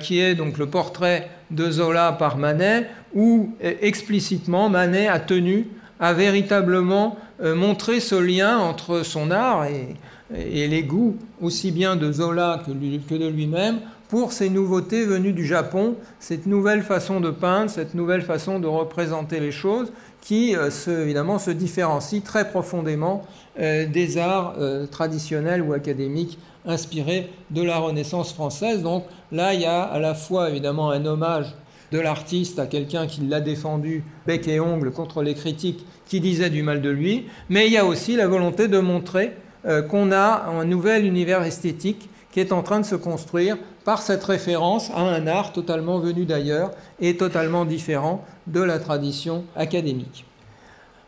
qui est donc le portrait de Zola par Manet, où explicitement Manet a tenu à véritablement montrer ce lien entre son art et, les goûts aussi bien de Zola que de lui-même pour ces nouveautés venues du Japon, cette nouvelle façon de peindre, cette nouvelle façon de représenter les choses, qui euh, évidemment se différencie très profondément euh, des arts euh, traditionnels ou académiques inspirés de la Renaissance française. Donc là, il y a à la fois évidemment un hommage de l'artiste à quelqu'un qui l'a défendu bec et ongle contre les critiques qui disaient du mal de lui, mais il y a aussi la volonté de montrer qu'on a un nouvel univers esthétique qui est en train de se construire par cette référence à un art totalement venu d'ailleurs et totalement différent de la tradition académique.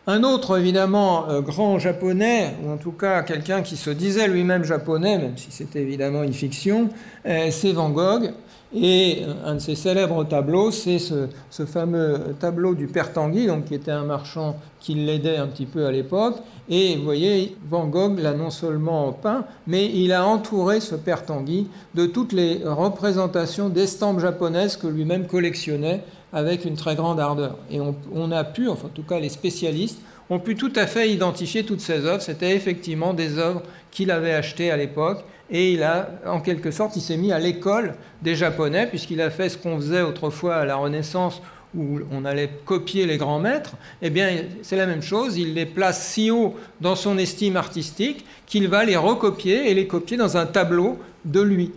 Un autre, évidemment, euh, grand japonais, ou en tout cas quelqu'un qui se disait lui-même japonais, même si c'était évidemment une fiction, euh, c'est Van Gogh. Et un de ses célèbres tableaux, c'est ce, fameux tableau du Père Tanguy, donc, qui était un marchand qui l'aidait un petit peu à l'époque. Et vous voyez, Van Gogh l'a non seulement peint, mais il a entouré ce Père Tanguy de toutes les représentations d'estampes japonaises que lui-même collectionnait avec une très grande ardeur. Et on, a pu, enfin en tout cas les spécialistes, ont pu tout à fait identifier toutes ces œuvres. C'était effectivement des œuvres qu'il avait achetées à l'époque. Et il a, en quelque sorte, il s'est mis à l'école des Japonais, puisqu'il a fait ce qu'on faisait autrefois à la Renaissance, où on allait copier les grands maîtres. Eh bien, c'est la même chose. Il les place si haut dans son estime artistique qu'il va les recopier et les copier dans un tableau de lui.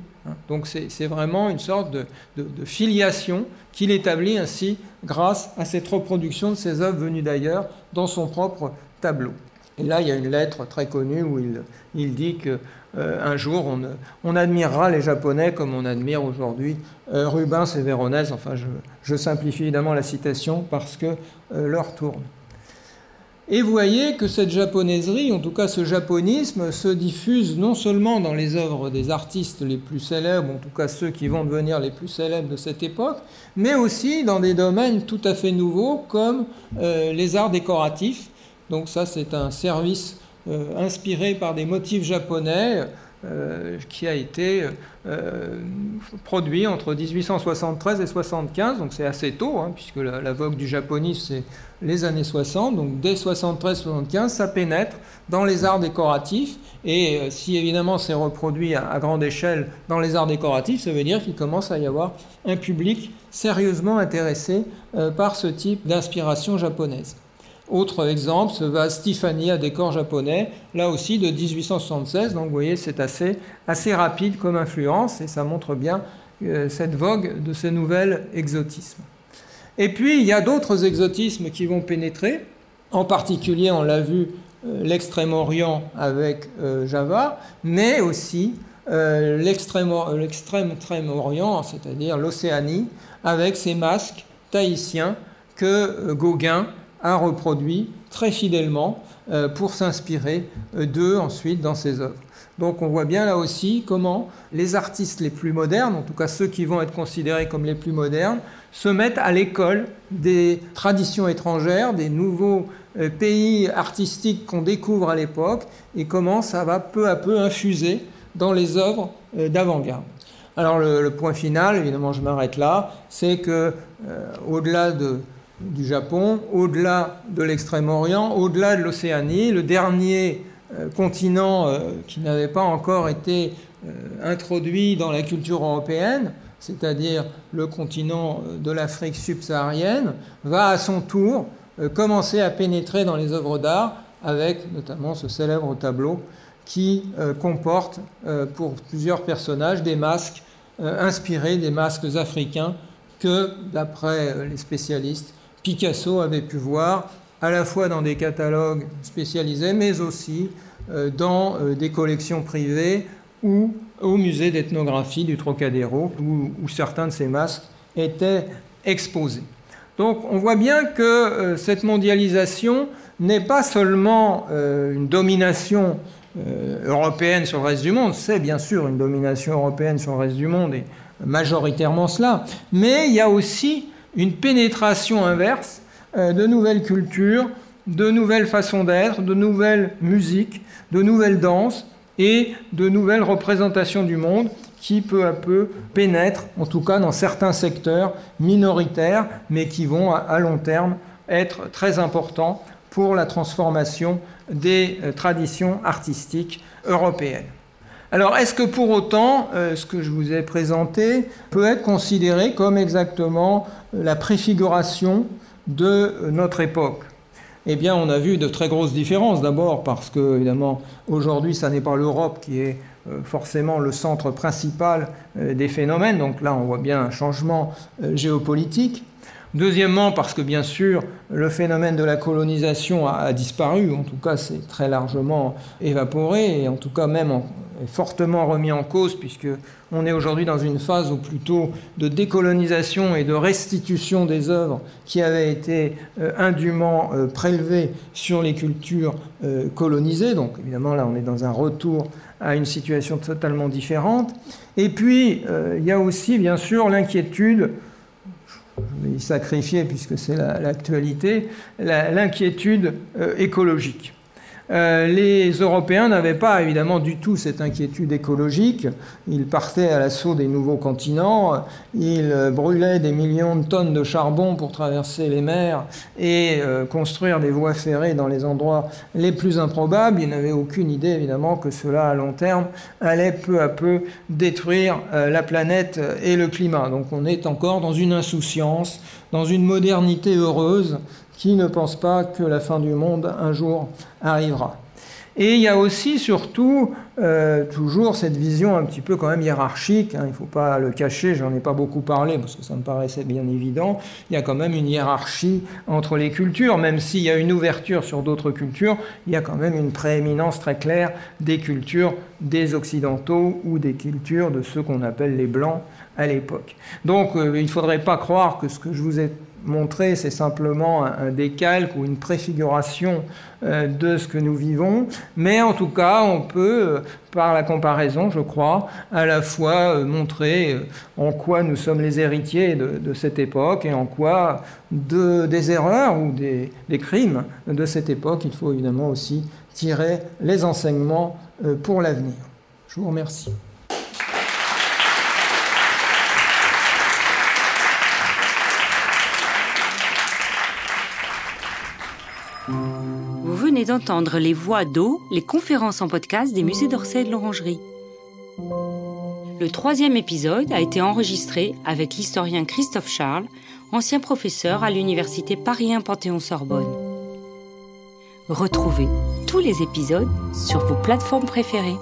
Donc c'est vraiment une sorte de, filiation qu'il établit ainsi grâce à cette reproduction de ses œuvres venues d'ailleurs dans son propre tableau. Et là, il y a une lettre très connue où il, dit qu'un euh, jour, on, admirera les Japonais comme on admire aujourd'hui euh, Rubens et Véronèse. Enfin, je, simplifie évidemment la citation parce que euh, l'heure tourne. Et vous voyez que cette japonaiserie, en tout cas ce japonisme, se diffuse non seulement dans les œuvres des artistes les plus célèbres, en tout cas ceux qui vont devenir les plus célèbres de cette époque, mais aussi dans des domaines tout à fait nouveaux comme les arts décoratifs. Donc ça c'est un service euh, inspiré par des motifs japonais euh, qui a été euh, produit entre 1873 et 75, donc c'est assez tôt, hein, puisque la, vogue du japonisme c'est les années 60, donc dès 73-75, ça pénètre dans les arts décoratifs, et si évidemment c'est reproduit à, grande échelle dans les arts décoratifs, ça veut dire qu'il commence à y avoir un public sérieusement intéressé par ce type d'inspiration japonaise. Autre exemple, ce vase Tiffany à décor japonais, là aussi de 1876. Donc vous voyez, c'est assez, assez rapide comme influence et ça montre bien euh, cette vogue de ces nouvelles exotismes. Et puis, il y a d'autres exotismes qui vont pénétrer. En particulier, on l'a vu, euh, l'extrême-orient avec euh, Java, mais aussi l'extrême-orient, c'est-à-dire l'Océanie, avec ses masques tahitiens que Gauguin a reproduit très fidèlement euh, pour s'inspirer euh, d'eux ensuite dans ses œuvres. Donc on voit bien là aussi comment les artistes les plus modernes, en tout cas ceux qui vont être considérés comme les plus modernes, se mettent à l'école des traditions étrangères, des nouveaux euh, pays artistiques qu'on découvre à l'époque, et comment ça va peu à peu infuser dans les œuvres d'avant-garde. Alors le, point final, évidemment je m'arrête là, c'est que au-delà de du Japon, au-delà de l'Extrême-Orient, au-delà de l'Océanie, le dernier euh, continent euh, qui n'avait pas encore été euh, introduit dans la culture européenne, c'est-à-dire le continent de l'Afrique subsaharienne, va à son tour commencer à pénétrer dans les œuvres d'art avec notamment ce célèbre tableau qui comporte pour plusieurs personnages des masques inspirés des masques africains que, d'après les spécialistes, Picasso avait pu voir à la fois dans des catalogues spécialisés, mais aussi euh, dans euh, des collections privées ou au musée d'ethnographie du Trocadéro, où, certains de ces masques étaient exposés. Donc on voit bien que euh, cette mondialisation n'est pas seulement une domination européenne sur le reste du monde, c'est bien sûr une domination européenne sur le reste du monde et majoritairement cela, mais il y a aussi une pénétration inverse euh, de nouvelles cultures, de nouvelles façons d'être, de nouvelles musiques, de nouvelles danses et de nouvelles représentations du monde qui peu à peu pénètrent, en tout cas dans certains secteurs minoritaires, mais qui vont à long terme être très importants pour la transformation des euh, traditions artistiques européennes. Alors, est-ce que pour autant, euh, ce que je vous ai présenté peut être considéré comme exactement la préfiguration de notre époque Eh bien, on a vu de très grosses différences. D'abord parce que, évidemment, aujourd'hui, ça n'est pas l'Europe qui est euh, forcément le centre principal euh, des phénomènes. Donc là, on voit bien un changement géopolitique. Deuxièmement, parce que bien sûr, le phénomène de la colonisation a, disparu, en tout cas c'est très largement évaporé, et en tout cas même fortement remis en cause puisque on est aujourd'hui dans une phase où plutôt de décolonisation et de restitution des œuvres qui avaient été euh, indûment euh, prélevées sur les cultures euh, colonisées. Donc évidemment là on est dans un retour à une situation totalement différente. Et puis il y a aussi bien sûr l'inquiétude je vais y sacrifier puisque c'est l'actualité, l'inquiétude écologique. Euh, les Européens n'avaient pas évidemment du tout cette inquiétude écologique. Ils partaient à l'assaut des nouveaux continents, ils brûlaient des millions de tonnes de charbon pour traverser les mers et euh, construire des voies ferrées dans les endroits les plus improbables. Ils n'avaient aucune idée évidemment que cela à long terme allait peu à peu détruire euh, la planète et le climat. Donc on est encore dans une insouciance, dans une modernité heureuse qui ne pense pas que la fin du monde un jour arrivera. Et il y a aussi, surtout, euh, toujours cette vision un petit peu quand même hiérarchique, hein, il ne faut pas le cacher, j'en ai pas beaucoup parlé parce que ça me paraissait bien évident, il y a quand même une hiérarchie entre les cultures, même s'il y a une ouverture sur d'autres cultures, il y a quand même une prééminence très claire des cultures des Occidentaux ou des cultures de ceux qu'on appelle les Blancs à l'époque. Donc euh, il ne faudrait pas croire que ce que je vous ai montrer, c'est simplement un, décalque ou une préfiguration euh, de ce que nous vivons, mais en tout cas, on peut, euh, par la comparaison, je crois, à la fois euh, montrer en quoi nous sommes les héritiers de, cette époque et en quoi de, des erreurs ou des, des, crimes de cette époque, il faut évidemment aussi tirer les enseignements pour l'avenir. Je vous remercie. D'entendre les voix d'eau, les conférences en podcast des musées d'Orsay et de l'Orangerie. Le troisième épisode a été enregistré avec l'historien Christophe Charles, ancien professeur à l'université Paris 1 Panthéon-Sorbonne. Retrouvez tous les épisodes sur vos plateformes préférées.